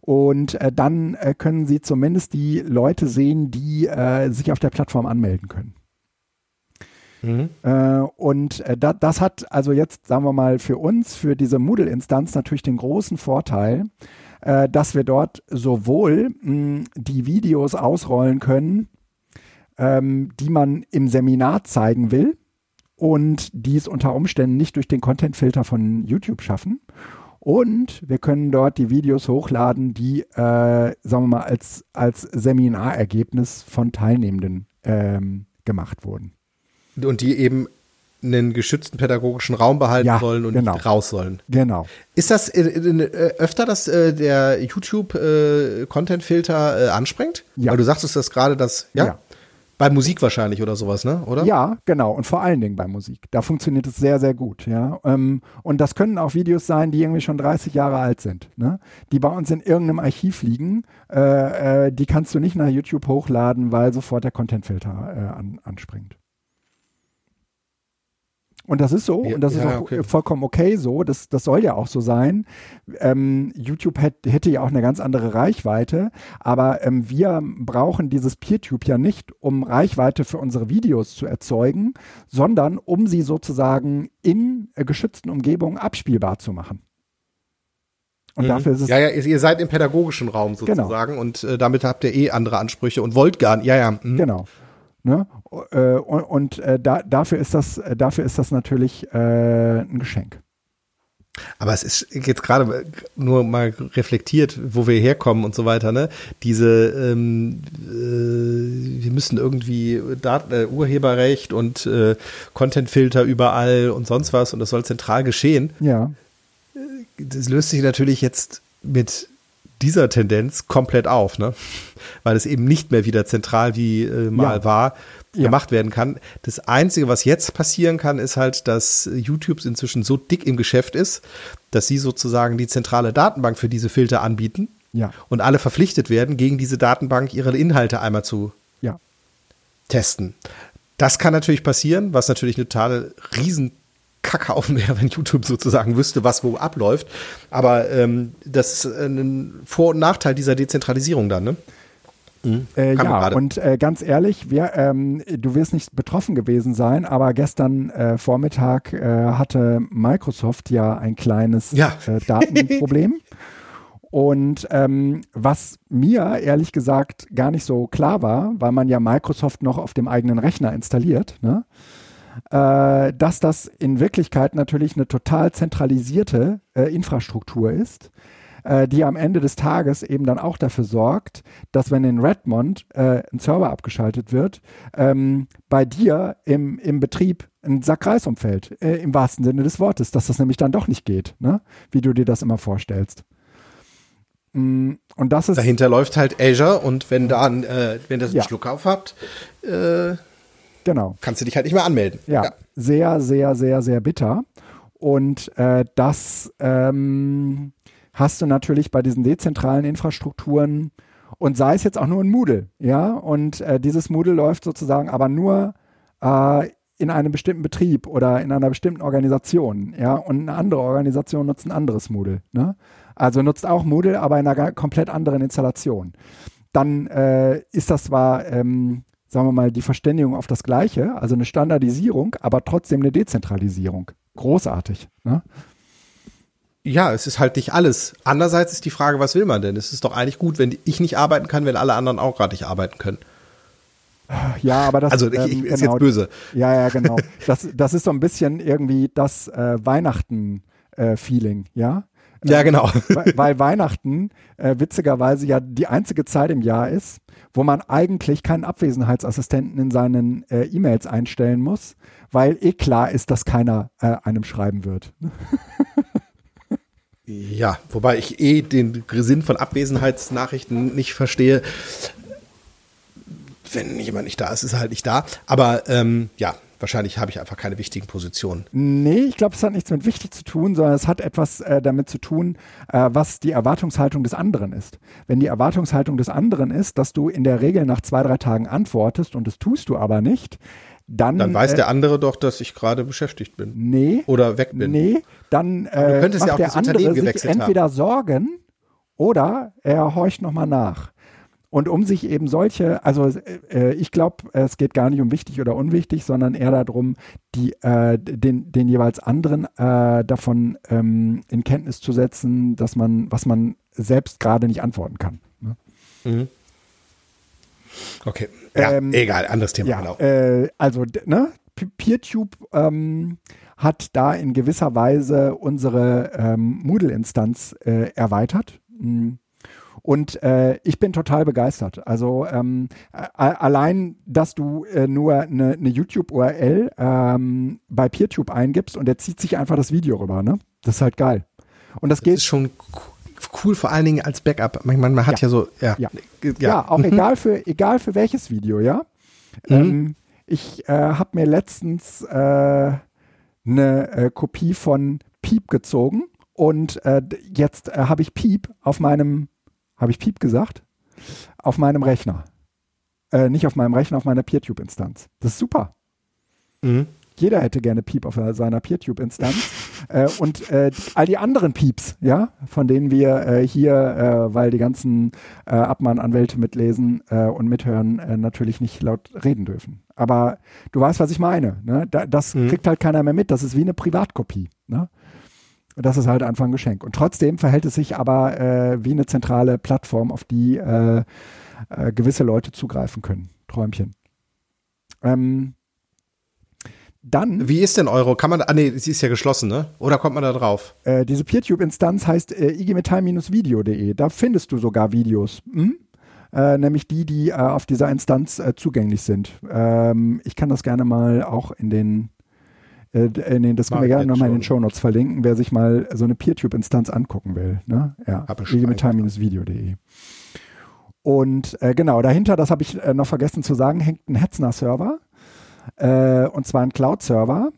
Speaker 1: Und äh, dann äh, können sie zumindest die Leute sehen, die äh, sich auf der Plattform anmelden können.
Speaker 2: Mhm.
Speaker 1: Äh, und äh, da, das hat also jetzt, sagen wir mal, für uns, für diese Moodle-Instanz natürlich den großen Vorteil, äh, dass wir dort sowohl mh, die Videos ausrollen können, ähm, die man im Seminar zeigen will und die es unter Umständen nicht durch den Content-Filter von YouTube schaffen. Und wir können dort die Videos hochladen, die, äh, sagen wir mal, als, als Seminarergebnis von Teilnehmenden ähm, gemacht wurden.
Speaker 2: Und die eben einen geschützten pädagogischen Raum behalten
Speaker 1: Ja,
Speaker 2: sollen und
Speaker 1: genau.
Speaker 2: nicht raus sollen.
Speaker 1: Genau.
Speaker 2: Ist das äh, äh, öfter, dass äh, der YouTube-Content-Filter äh, anspringt?
Speaker 1: Ja.
Speaker 2: Weil du sagtest das gerade, dass, ja?
Speaker 1: Ja.
Speaker 2: Bei Musik wahrscheinlich oder sowas, ne? Oder?
Speaker 1: Ja, genau. Und vor allen Dingen bei Musik. Da funktioniert es sehr, sehr gut. Ja. Ähm, und das können auch Videos sein, die irgendwie schon 30 Jahre alt sind, ne? die bei uns in irgendeinem Archiv liegen. Äh, äh, die kannst du nicht nach YouTube hochladen, weil sofort der Content-Filter äh, an, anspringt. Und das ist so,
Speaker 2: Ja,
Speaker 1: und das ist
Speaker 2: ja,
Speaker 1: auch
Speaker 2: okay.
Speaker 1: vollkommen okay so, das, das soll ja auch so sein. Ähm, YouTube hätt, hätte ja auch eine ganz andere Reichweite, aber ähm, wir brauchen dieses PeerTube ja nicht, um Reichweite für unsere Videos zu erzeugen, sondern um sie sozusagen in äh, geschützten Umgebungen abspielbar zu machen. Und
Speaker 2: Mhm.
Speaker 1: dafür ist es
Speaker 2: ja, ja, ihr seid im pädagogischen Raum
Speaker 1: Genau.
Speaker 2: sozusagen und äh, damit habt ihr eh andere Ansprüche und wollt gar nicht. Ja, ja. mhm.
Speaker 1: Genau. Ne? Äh, und und äh, da, dafür, ist das, äh, dafür ist das natürlich ein Geschenk.
Speaker 2: Aber es ist jetzt gerade nur mal reflektiert, wo wir herkommen und so weiter, ne? Diese, ähm, äh, wir müssen irgendwie Dat äh, Urheberrecht und äh, Contentfilter überall und sonst was und das soll zentral geschehen.
Speaker 1: Ja,
Speaker 2: Das löst sich natürlich jetzt mit dieser Tendenz komplett auf, ne? Weil es eben nicht mehr wieder zentral wie äh, mal ja. war ja. gemacht werden kann. Das Einzige, was jetzt passieren kann, ist halt, dass YouTube inzwischen so dick im Geschäft ist, dass sie sozusagen die zentrale Datenbank für diese Filter anbieten
Speaker 1: ja.
Speaker 2: und alle verpflichtet werden, gegen diese Datenbank ihre Inhalte einmal zu
Speaker 1: ja.
Speaker 2: testen. Das kann natürlich passieren, was natürlich eine totale riesen Kackhaufen wäre, wenn YouTube sozusagen wüsste, was wo abläuft. Aber ähm, das ist ein Vor- und Nachteil dieser Dezentralisierung dann, ne?
Speaker 1: Mhm. Äh, ja, und äh, ganz ehrlich, wir, ähm, du wirst nicht betroffen gewesen sein, aber gestern äh, Vormittag äh, hatte Microsoft ja ein kleines
Speaker 2: ja.
Speaker 1: Äh, Datenproblem. Und ähm, was mir ehrlich gesagt gar nicht so klar war, weil man ja Microsoft noch auf dem eigenen Rechner installiert, ne? Äh, dass das in Wirklichkeit natürlich eine total zentralisierte äh, Infrastruktur ist, äh, die am Ende des Tages eben dann auch dafür sorgt, dass wenn in Redmond äh, ein Server abgeschaltet wird, ähm, bei dir im, im Betrieb ein Sack Reis umfällt, äh, im wahrsten Sinne des Wortes, dass das nämlich dann doch nicht geht, ne? wie du dir das immer vorstellst.
Speaker 2: Mm, und das ist Dahinter läuft halt Azure und wenn da äh, wenn das einen ja. Schluck auf habt, äh,
Speaker 1: genau.
Speaker 2: kannst du dich halt nicht mehr anmelden.
Speaker 1: Ja, ja. sehr, sehr, sehr, sehr bitter. Und äh, das ähm, hast du natürlich bei diesen dezentralen Infrastrukturen und sei es jetzt auch nur ein Moodle, ja, und äh, dieses Moodle läuft sozusagen aber nur äh, in einem bestimmten Betrieb oder in einer bestimmten Organisation, ja, und eine andere Organisation nutzt ein anderes Moodle, ne? Also nutzt auch Moodle, aber in einer komplett anderen Installation. Dann äh, ist das zwar, ähm, sagen wir mal, die Verständigung auf das Gleiche, also eine Standardisierung, aber trotzdem eine Dezentralisierung. Großartig. Ne?
Speaker 2: Ja, es ist halt nicht alles. Andererseits ist die Frage, was will man denn? Es ist doch eigentlich gut, wenn ich nicht arbeiten kann, wenn alle anderen auch gerade nicht arbeiten können.
Speaker 1: Ja, aber das
Speaker 2: also ich, ich, ähm, ist genau, jetzt böse.
Speaker 1: Ja, ja, genau. Das, das ist so ein bisschen irgendwie das äh, Weihnachten-Feeling, äh, ja.
Speaker 2: Ja, genau.
Speaker 1: Weil, weil Weihnachten äh, witzigerweise ja die einzige Zeit im Jahr ist, wo man eigentlich keinen Abwesenheitsassistenten in seinen äh, E-Mails einstellen muss, weil eh klar ist, dass keiner äh, einem schreiben wird.
Speaker 2: ja, wobei ich eh den Sinn von Abwesenheitsnachrichten nicht verstehe. Wenn jemand nicht da ist, ist er halt nicht da. Aber ähm, ja, wahrscheinlich habe ich einfach keine wichtigen Positionen.
Speaker 1: Nee, ich glaube, es hat nichts mit wichtig zu tun, sondern es hat etwas äh, damit zu tun, äh, was die Erwartungshaltung des anderen ist. Wenn die Erwartungshaltung des anderen ist, dass du in der Regel nach zwei, drei Tagen antwortest und das tust du aber nicht, dann,
Speaker 2: dann weiß äh, der andere doch, dass ich gerade beschäftigt bin.
Speaker 1: Nee.
Speaker 2: Oder weg bin.
Speaker 1: Nee, dann äh, macht ja der andere sich entweder haben. Sorgen oder er horcht nochmal nach. Und um sich eben solche, also äh, ich glaube, es geht gar nicht um wichtig oder unwichtig, sondern eher darum, die, äh, den, den jeweils anderen äh, davon ähm, in Kenntnis zu setzen, dass man, was man selbst gerade nicht antworten kann. Ne? Mhm.
Speaker 2: Okay. Ja, ähm, egal, anderes Thema.
Speaker 1: Ja, genau. Äh, also, ne, PeerTube ähm, hat da in gewisser Weise unsere ähm, Moodle-Instanz äh, erweitert. Mhm und äh, ich bin total begeistert. Also ähm, allein, dass du äh, nur eine, eine YouTube-URL ähm, bei PeerTube eingibst und der zieht sich einfach das Video rüber, ne? Das ist halt geil. Und das, das geht.
Speaker 2: ist schon cool, vor allen Dingen als Backup. Man, man hat ja, ja so, ja.
Speaker 1: Ja, ja. ja auch mhm. egal für, egal für welches Video, ja. Mhm. Ähm, ich äh, habe mir letztens äh, eine äh, Kopie von Piep gezogen und äh, jetzt äh, habe ich Piep auf meinem habe ich Piep gesagt? Auf meinem Rechner. Äh, nicht auf meinem Rechner, auf meiner PeerTube-Instanz. Das ist super. Mhm. Jeder hätte gerne Piep auf seiner PeerTube-Instanz. äh, und äh, all die anderen Pieps, ja, von denen wir äh, hier, äh, weil die ganzen äh, Abmahnanwälte mitlesen und mithören, natürlich nicht laut reden dürfen. Aber du weißt, was ich meine. Ne? Da, das mhm. kriegt halt keiner mehr mit. Das ist wie eine Privatkopie. Ne? Das ist halt einfach ein Geschenk. Und trotzdem verhält es sich aber äh, wie eine zentrale Plattform, auf die äh, äh, gewisse Leute zugreifen können. Träumchen. Ähm, dann.
Speaker 2: Wie ist denn Euro? Kann man, ah nee, sie ist ja geschlossen, ne? Oder kommt man da drauf?
Speaker 1: Äh, diese PeerTube-Instanz heißt äh, igmetall-video.de. Da findest du sogar Videos. Hm? Äh, nämlich die, die äh, auf dieser Instanz äh, zugänglich sind. Ähm, ich kann das gerne mal auch in den Äh, äh nee, das können wir gerne nochmal in den Show Notes verlinken, wer sich mal so eine PeerTube-Instanz angucken will. Ne? Ja, elementar-video.de. Und äh, genau, dahinter, das habe ich äh, noch vergessen zu sagen, hängt ein Hetzner-Server. Äh, und zwar ein Cloud-Server,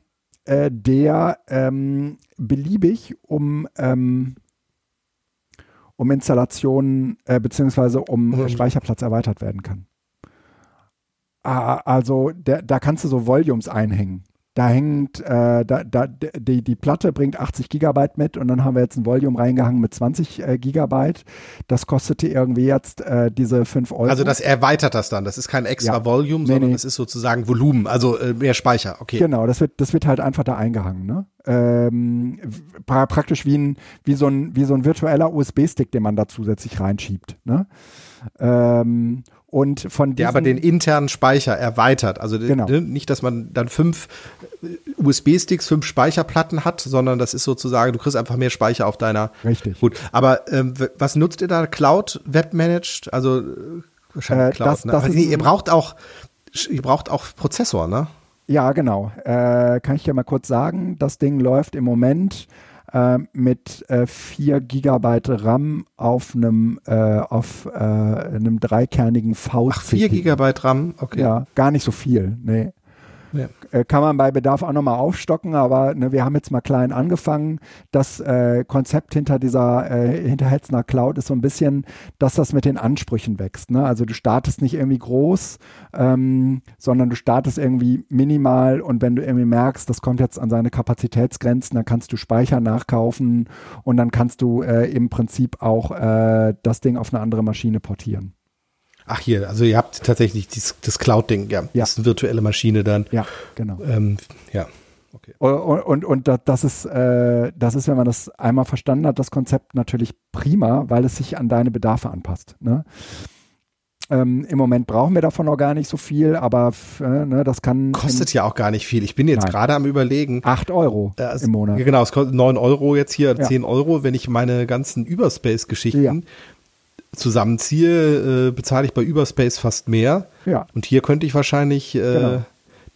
Speaker 1: äh, der ähm, beliebig um, ähm, um Installationen äh, beziehungsweise um mhm. Speicherplatz erweitert werden kann. Ah, also der, da kannst du so Volumes einhängen. Da hängt, äh, da, da, die, die Platte bringt 80 Gigabyte mit und dann haben wir jetzt ein Volume reingehangen mit 20 äh, Gigabyte. Das kostete irgendwie jetzt äh, diese 5 Euro.
Speaker 2: Also das erweitert das dann. Das ist kein extra ja. Volume, sondern nee, nee. das ist sozusagen Volumen, also äh, mehr Speicher. Okay.
Speaker 1: Genau, das wird, das wird halt einfach da eingehangen. Ne? Ähm, pra praktisch wie, ein, wie, so ein, wie so ein virtueller USB-Stick, den man da zusätzlich reinschiebt. Ne? Ähm, und von
Speaker 2: Der aber den internen Speicher erweitert. Also genau. nicht, dass man dann fünf USB-Sticks, fünf Speicherplatten hat, sondern das ist sozusagen, du kriegst einfach mehr Speicher auf deiner.
Speaker 1: Richtig.
Speaker 2: Gut. Aber ähm, was nutzt ihr da? Cloud Web Managed? Also wahrscheinlich äh, Cloud. Das, ne? das nee, ihr braucht auch, ihr braucht auch Prozessor, ne?
Speaker 1: Ja, genau. Äh, kann ich dir mal kurz sagen, das Ding läuft im Moment äh, mit äh, 4 GB RAM auf einem äh, auf äh, einem dreikernigen v
Speaker 2: Ach, 4 GB RAM, okay.
Speaker 1: Ja, gar nicht so viel, nee. Ja. Äh, kann man bei Bedarf auch nochmal aufstocken, aber ne, wir haben jetzt mal klein angefangen. Das äh, Konzept hinter dieser, äh, hinter Hetzner Cloud ist so ein bisschen, dass das mit den Ansprüchen wächst. Ne? Also du startest nicht irgendwie groß, ähm, sondern du startest irgendwie minimal und wenn du irgendwie merkst, das kommt jetzt an seine Kapazitätsgrenzen, dann kannst du Speicher nachkaufen und dann kannst du äh, im Prinzip auch äh, das Ding auf eine andere Maschine portieren.
Speaker 2: Ach hier, also ihr habt tatsächlich dies, das Cloud-Ding, ja. ja. Das ist eine virtuelle Maschine dann.
Speaker 1: Ja, genau.
Speaker 2: Ähm, ja.
Speaker 1: Okay. Und, und, und das, ist, äh, das ist, wenn man das einmal verstanden hat, das Konzept natürlich prima, weil es sich an deine Bedarfe anpasst. Ne? Ähm, Im Moment brauchen wir davon noch gar nicht so viel, aber äh, ne, das kann.
Speaker 2: Kostet ja auch gar nicht viel. Ich bin jetzt gerade am Überlegen.
Speaker 1: Acht Euro äh, im Monat.
Speaker 2: Genau, es kostet neun Euro jetzt hier, zehn ja. Euro, wenn ich meine ganzen Überspace-Geschichten ja zusammenziehe, äh, bezahle ich bei Überspace fast mehr.
Speaker 1: Ja.
Speaker 2: Und hier könnte ich wahrscheinlich äh, genau.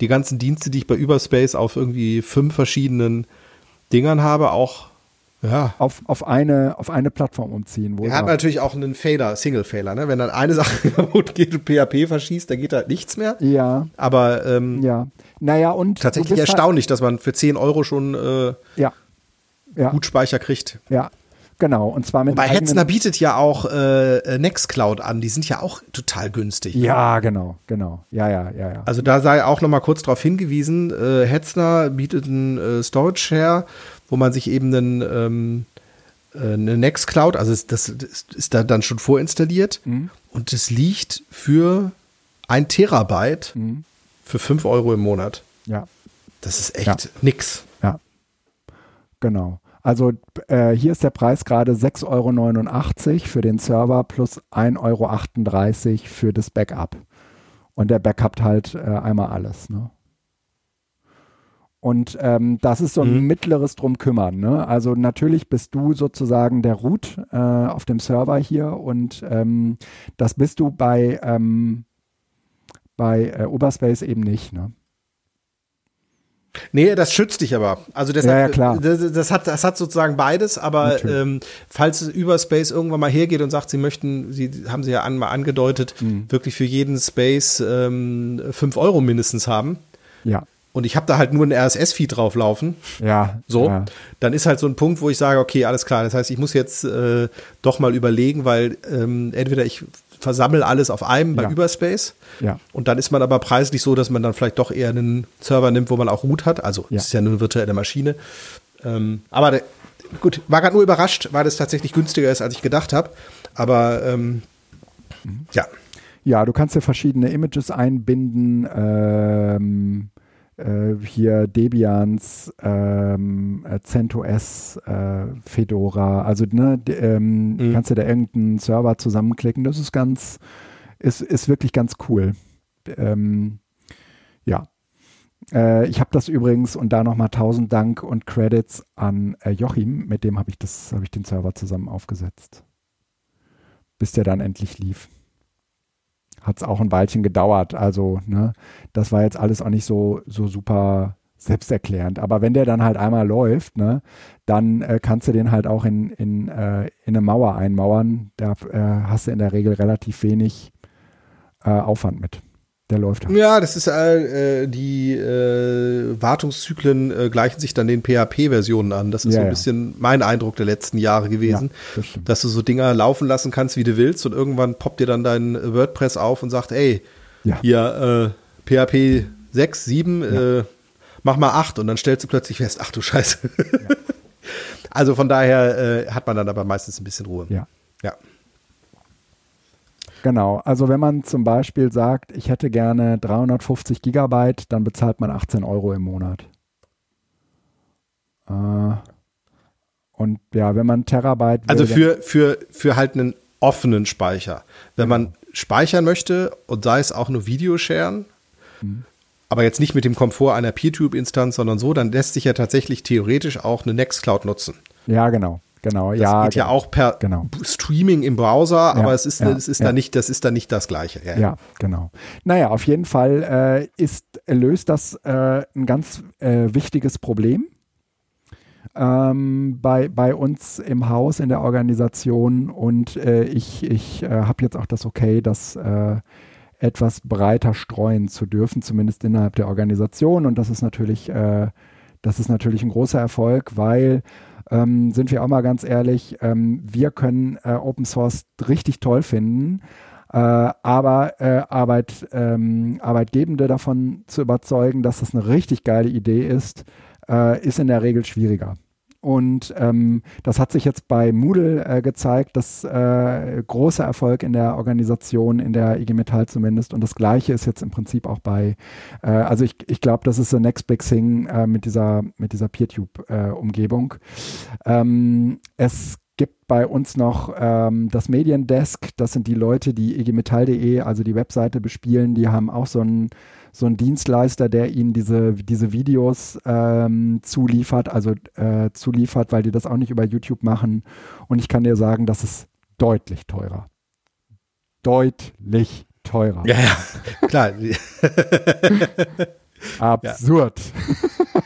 Speaker 2: die ganzen Dienste, die ich bei Überspace auf irgendwie fünf verschiedenen Dingern habe, auch ja.
Speaker 1: auf, auf, eine, auf eine Plattform umziehen.
Speaker 2: er hat natürlich auch einen Failer, Single-Failer. Ne? Wenn dann eine Sache kaputt geht und PHP verschießt, dann geht halt nichts mehr.
Speaker 1: Ja.
Speaker 2: Aber ähm,
Speaker 1: ja. Naja, und
Speaker 2: tatsächlich halt erstaunlich, halt dass man für 10 Euro schon äh,
Speaker 1: ja. Ja.
Speaker 2: gut Speicher kriegt.
Speaker 1: Ja, Genau, und zwar mit.
Speaker 2: Bei Hetzner bietet ja auch äh, äh, Nextcloud an, die sind ja auch total günstig.
Speaker 1: Ja, genau, genau. Ja, ja, ja, ja.
Speaker 2: Also da sei auch noch mal kurz darauf hingewiesen, äh, Hetzner bietet einen äh, Storage Share, wo man sich eben einen, ähm, äh, eine Nextcloud, also das, das ist da dann schon vorinstalliert mhm. und das liegt für ein Terabyte mhm. für 5 Euro im Monat.
Speaker 1: Ja.
Speaker 2: Das ist echt ja. nix.
Speaker 1: Ja. Genau. Also äh, hier ist der Preis gerade 6,89 Euro für den Server plus 1,38 Euro für das Backup. Und der backupt halt äh, einmal alles. Ne? Und ähm, das ist so ein mhm. mittleres drum kümmern. Ne? Also natürlich bist du sozusagen der Root äh, auf dem Server hier und ähm, das bist du bei, ähm, bei äh, Uberspace eben nicht. Ne?
Speaker 2: Nee, das schützt dich aber. Also das,
Speaker 1: ja,
Speaker 2: hat,
Speaker 1: ja, klar.
Speaker 2: Das, das, hat, das hat sozusagen beides, aber ähm, falls Überspace irgendwann mal hergeht und sagt, sie möchten, sie haben sie ja an, mal angedeutet, mhm. wirklich für jeden Space ähm, 5 Euro mindestens haben.
Speaker 1: Ja.
Speaker 2: Und ich habe da halt nur ein RSS-Feed drauflaufen.
Speaker 1: Ja.
Speaker 2: So.
Speaker 1: Ja.
Speaker 2: Dann ist halt so ein Punkt, wo ich sage, okay, alles klar. Das heißt, ich muss jetzt äh, doch mal überlegen, weil ähm, entweder ich versammle alles auf einem bei
Speaker 1: ja.
Speaker 2: Überspace.
Speaker 1: Ja.
Speaker 2: Und dann ist man aber preislich so, dass man dann vielleicht doch eher einen Server nimmt, wo man auch Root hat. Also
Speaker 1: ja.
Speaker 2: ist ja nur eine virtuelle Maschine. Ähm, aber der, gut, war gerade nur überrascht, weil das tatsächlich günstiger ist, als ich gedacht habe. Aber ähm, mhm. ja.
Speaker 1: Ja, du kannst ja verschiedene Images einbinden. Ähm, äh, hier Debians, ähm, äh, CentOS, äh, Fedora, also ne, ähm, mhm. kannst du da irgendeinen Server zusammenklicken. Das ist ganz, ist, ist wirklich ganz cool. Ähm, ja. Äh, ich habe das übrigens und da nochmal tausend Dank und Credits an äh, Joachim, mit dem habe ich das, habe ich den Server zusammen aufgesetzt. Bis der dann endlich lief hat es auch ein Weilchen gedauert. Also, ne, das war jetzt alles auch nicht so, so super selbsterklärend. Aber wenn der dann halt einmal läuft, ne, dann äh, kannst du den halt auch in, in, äh, in eine Mauer einmauern. Da äh, hast du in der Regel relativ wenig äh, Aufwand mit. Der läuft
Speaker 2: halt. Ja, das ist äh, die äh, Wartungszyklen äh, gleichen sich dann den PHP-Versionen an. Das ist ja, so ein ja. bisschen mein Eindruck der letzten Jahre gewesen, ja, das dass du so Dinger laufen lassen kannst, wie du willst, und irgendwann poppt dir dann dein WordPress auf und sagt, ey, hier äh, PHP 6, 7, äh, mach mal 8 und dann stellst du plötzlich fest, ach du Scheiße. also von daher äh, hat man dann aber meistens ein bisschen Ruhe.
Speaker 1: Ja. Ja. Genau, also wenn man zum Beispiel sagt, ich hätte gerne 350 Gigabyte, dann bezahlt man 18 Euro im Monat. Äh, und ja, wenn man Terabyte.
Speaker 2: Also für, für, für halt einen offenen Speicher. Wenn man speichern möchte und sei es auch nur Videosharen, mhm. aber jetzt nicht mit dem Komfort einer PeerTube-Instanz, sondern so, dann lässt sich ja tatsächlich theoretisch auch eine Nextcloud nutzen.
Speaker 1: Ja, genau. Genau,
Speaker 2: das
Speaker 1: ja.
Speaker 2: geht ja auch per genau. Streaming im Browser, ja, aber es ist, ja, es ist ja. da nicht, das ist da nicht das Gleiche.
Speaker 1: Ja, ja genau. Naja, auf jeden Fall äh, ist, löst das äh, ein ganz äh, wichtiges Problem. Ähm, bei, bei uns im Haus, in der Organisation und äh, ich, ich äh, habe jetzt auch das Okay, das äh, etwas breiter streuen zu dürfen, zumindest innerhalb der Organisation und das ist natürlich, das ist natürlich ein großer Erfolg, weil ähm, sind wir auch mal ganz ehrlich, ähm, wir können äh, Open Source richtig toll finden, äh, aber äh, Arbeit, ähm, Arbeitgebende davon zu überzeugen, dass das eine richtig geile Idee ist, äh, ist in der Regel schwieriger. Und ähm, das hat sich jetzt bei Moodle äh, gezeigt, das äh, großer Erfolg in der Organisation, in der IG Metall zumindest. Und das Gleiche ist jetzt im Prinzip auch bei, äh, also ich, ich glaube, das ist the next big thing äh, mit dieser, mit dieser PeerTube-Umgebung. Ähm, es gibt bei uns noch ähm, das Mediendesk. Das sind die Leute, die igmetall.de, also die Webseite bespielen. Die haben auch so ein so ein Dienstleister, der ihnen diese, diese Videos ähm, zuliefert, also äh, zuliefert, weil die das auch nicht über YouTube machen. Und ich kann dir sagen, das ist deutlich teurer. Deutlich teurer.
Speaker 2: Ja, ja, klar.
Speaker 1: Absurd. Ja.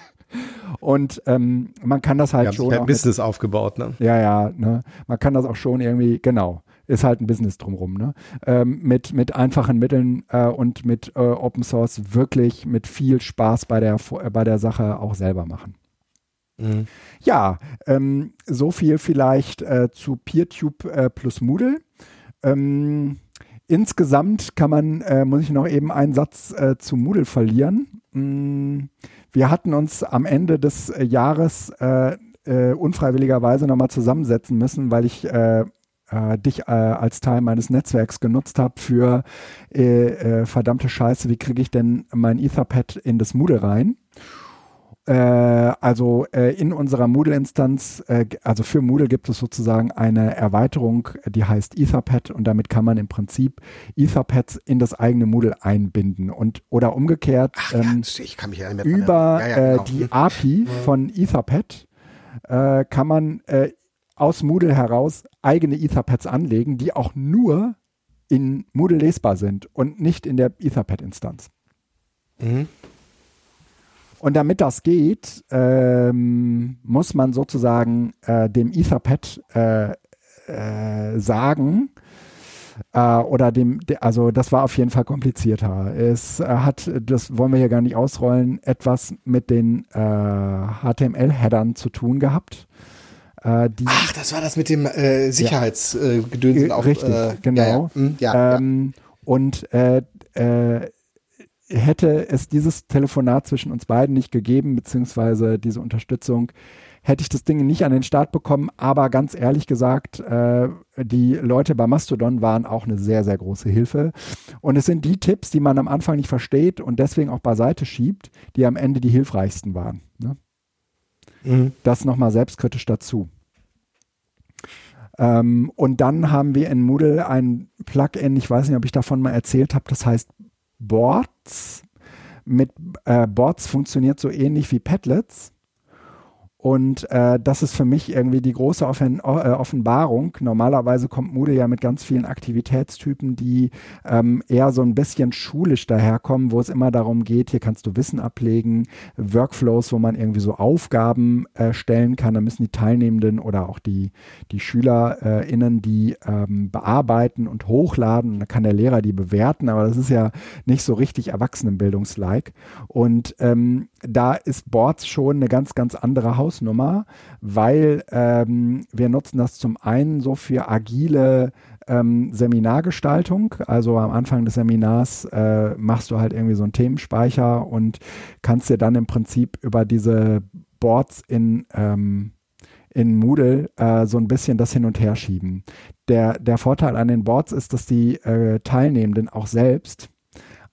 Speaker 1: Und ähm, man kann das halt
Speaker 2: schon. Sich halt ein Business aufgebaut, ne?
Speaker 1: Ja, ja, ne? Man kann das auch schon irgendwie, genau ist halt ein Business drumherum, ne? Ähm, mit, mit einfachen Mitteln äh, und mit äh, Open Source wirklich mit viel Spaß bei der, äh, bei der Sache auch selber machen. Mhm. Ja, ähm, so viel vielleicht äh, zu PeerTube äh, plus Moodle. Ähm, insgesamt kann man, äh, muss ich noch eben einen Satz zu Moodle verlieren. Mm, wir hatten uns am Ende des Jahres unfreiwilligerweise nochmal zusammensetzen müssen, weil ich äh, dich äh, als Teil meines Netzwerks genutzt habe für äh, äh, verdammte Scheiße, wie kriege ich denn mein Etherpad in das Moodle rein? Äh, also äh, in unserer Moodle-Instanz, also für Moodle gibt es sozusagen eine Erweiterung, die heißt Etherpad und damit kann man im Prinzip Etherpads in das eigene Moodle einbinden und oder umgekehrt Ach, ähm, ja, über ja, ja, genau. die API von Etherpad kann man aus Moodle heraus eigene Etherpads anlegen, die auch nur in Moodle lesbar sind und nicht in der Etherpad-Instanz. Mhm. Und damit das geht, ähm, muss man sozusagen äh, dem Etherpad äh, äh, sagen, äh, oder dem, de, also das war auf jeden Fall komplizierter. Es äh, hat, das wollen wir hier gar nicht ausrollen, etwas mit den HTML-Headern äh, zu tun gehabt.
Speaker 2: Äh, Ach, das war das mit dem äh, Sicherheitsgedöns.
Speaker 1: Ja. Äh, richtig, äh, genau. Hm, ja, ja, ähm, und äh, äh, hätte es dieses Telefonat zwischen uns beiden nicht gegeben, beziehungsweise diese Unterstützung, hätte ich das Ding nicht an den Start bekommen. Aber ganz ehrlich gesagt, äh, die Leute bei Mastodon waren auch eine sehr, sehr große Hilfe. Und es sind die Tipps, die man am Anfang nicht versteht und deswegen auch beiseite schiebt, die am Ende die hilfreichsten waren. Das nochmal selbstkritisch dazu. Ähm, und dann haben wir in Moodle ein Plugin, ich weiß nicht, ob ich davon mal erzählt habe, das heißt Boards. Mit äh, Boards funktioniert so ähnlich wie Padlets. Und äh, das ist für mich irgendwie die große Offen äh, Offenbarung. Normalerweise kommt Moodle ja mit ganz vielen Aktivitätstypen, die ähm, eher so ein bisschen schulisch daherkommen, wo es immer darum geht, hier kannst du Wissen ablegen, Workflows, wo man irgendwie so Aufgaben äh, stellen kann. Da müssen die Teilnehmenden oder auch die, die SchülerInnen die ähm, bearbeiten und hochladen. Dann kann der Lehrer die bewerten, aber das ist ja nicht so richtig Erwachsenenbildungslike. Und ähm, da ist Boards schon eine ganz, ganz andere Hausnummer, weil ähm, wir nutzen das zum einen so für agile ähm, Seminargestaltung. Also am Anfang des Seminars äh, machst du halt irgendwie so einen Themenspeicher und kannst dir dann im Prinzip über diese Boards in ähm, in Moodle äh, so ein bisschen das hin und her schieben. Der, der Vorteil an den Boards ist, dass die äh, Teilnehmenden auch selbst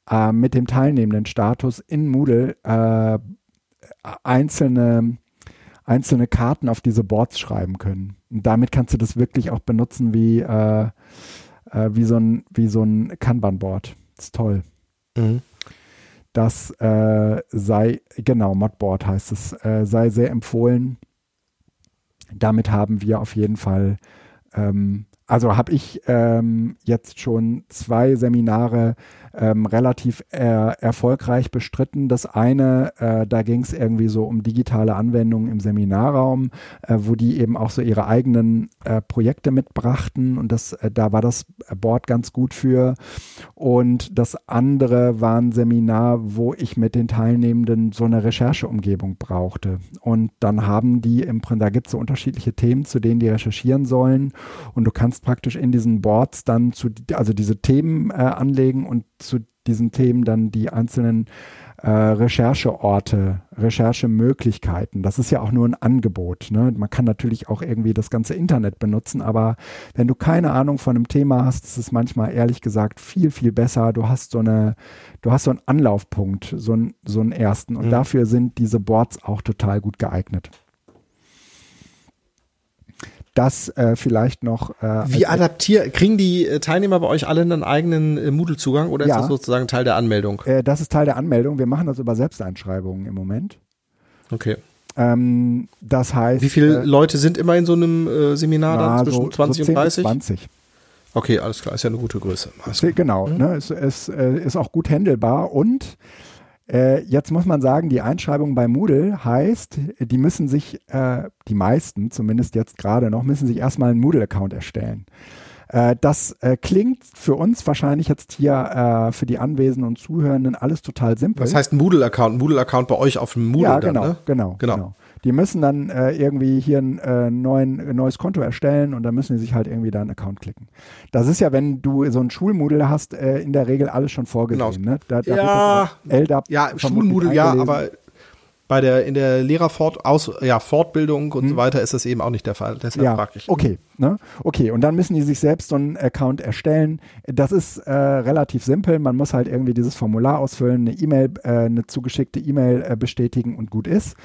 Speaker 1: äh, mit dem teilnehmenden Status in Moodle äh, einzelne, einzelne Karten auf diese Boards schreiben können. Und damit kannst du das wirklich auch benutzen wie, äh, äh, wie so ein, wie so ein Kanban-Board. Das ist toll. Mhm. Das äh, sei, genau, Modboard heißt es, äh, sei sehr empfohlen. Damit haben wir auf jeden Fall ähm, also habe ich ähm, jetzt schon zwei Seminare ähm, relativ äh, erfolgreich bestritten. Das eine, äh, da ging es irgendwie so um digitale Anwendungen im Seminarraum, äh, wo die eben auch so ihre eigenen äh, Projekte mitbrachten und das, äh, da war das Board ganz gut für. Und das andere war ein Seminar, wo ich mit den Teilnehmenden so eine Rechercheumgebung brauchte. Und dann haben die im Prinzip, da gibt es so unterschiedliche Themen, zu denen die recherchieren sollen. Und du kannst praktisch in diesen Boards dann zu, also diese Themen äh, anlegen und zu diesen Themen dann die einzelnen äh, Rechercheorte, Recherchemöglichkeiten. Das ist ja auch nur ein Angebot. Ne? Man kann natürlich auch irgendwie das ganze Internet benutzen, aber wenn du keine Ahnung von einem Thema hast, ist es manchmal ehrlich gesagt viel, viel besser. Du hast so eine, du hast so einen Anlaufpunkt, so, ein, so einen ersten. Und mhm. dafür sind diese Boards auch total gut geeignet das äh, vielleicht noch.
Speaker 2: Äh, Wie adaptieren, kriegen die äh, Teilnehmer bei euch alle einen eigenen äh, Moodle-Zugang oder ja. ist das sozusagen Teil der Anmeldung?
Speaker 1: Äh, das ist Teil der Anmeldung. Wir machen das über Selbsteinschreibungen im Moment.
Speaker 2: Okay.
Speaker 1: Ähm, das heißt.
Speaker 2: Wie viele äh, Leute sind immer in so einem Seminar na, dann zwischen so, 20 so und 30?
Speaker 1: 20.
Speaker 2: Okay, alles klar, ist ja eine gute Größe.
Speaker 1: Genau, mhm. ne, es, es äh, ist auch gut handelbar und äh, jetzt muss man sagen, die Einschreibung bei Moodle heißt, die müssen sich, äh, die meisten zumindest jetzt gerade noch, müssen sich erstmal einen Moodle-Account erstellen. Äh, das äh, klingt für uns wahrscheinlich jetzt hier äh, für die Anwesenden und Zuhörenden alles total simpel.
Speaker 2: Was heißt ein Moodle-Account? Moodle-Account bei euch auf dem Moodle?
Speaker 1: Ja, genau,
Speaker 2: dann, ne?
Speaker 1: genau, genau, genau. Die müssen dann äh, irgendwie hier ein äh, neuen, neues Konto erstellen und dann müssen sie sich halt irgendwie da einen Account klicken. Das ist ja, wenn du so ein Schulmoodle hast, äh, in der Regel alles schon vorgesehen. Genau. Ne?
Speaker 2: Da, da ja, LDAP ja Schulmoodle, ja, aber bei der in der Lehrerfort aus ja Fortbildung und hm. so weiter ist das eben auch nicht der Fall.
Speaker 1: Deshalb ja, frage ich. Okay, ne? okay. Und dann müssen die sich selbst so einen Account erstellen. Das ist äh, relativ simpel. Man muss halt irgendwie dieses Formular ausfüllen, eine E-Mail, äh, eine zugeschickte E-Mail äh, bestätigen und gut ist.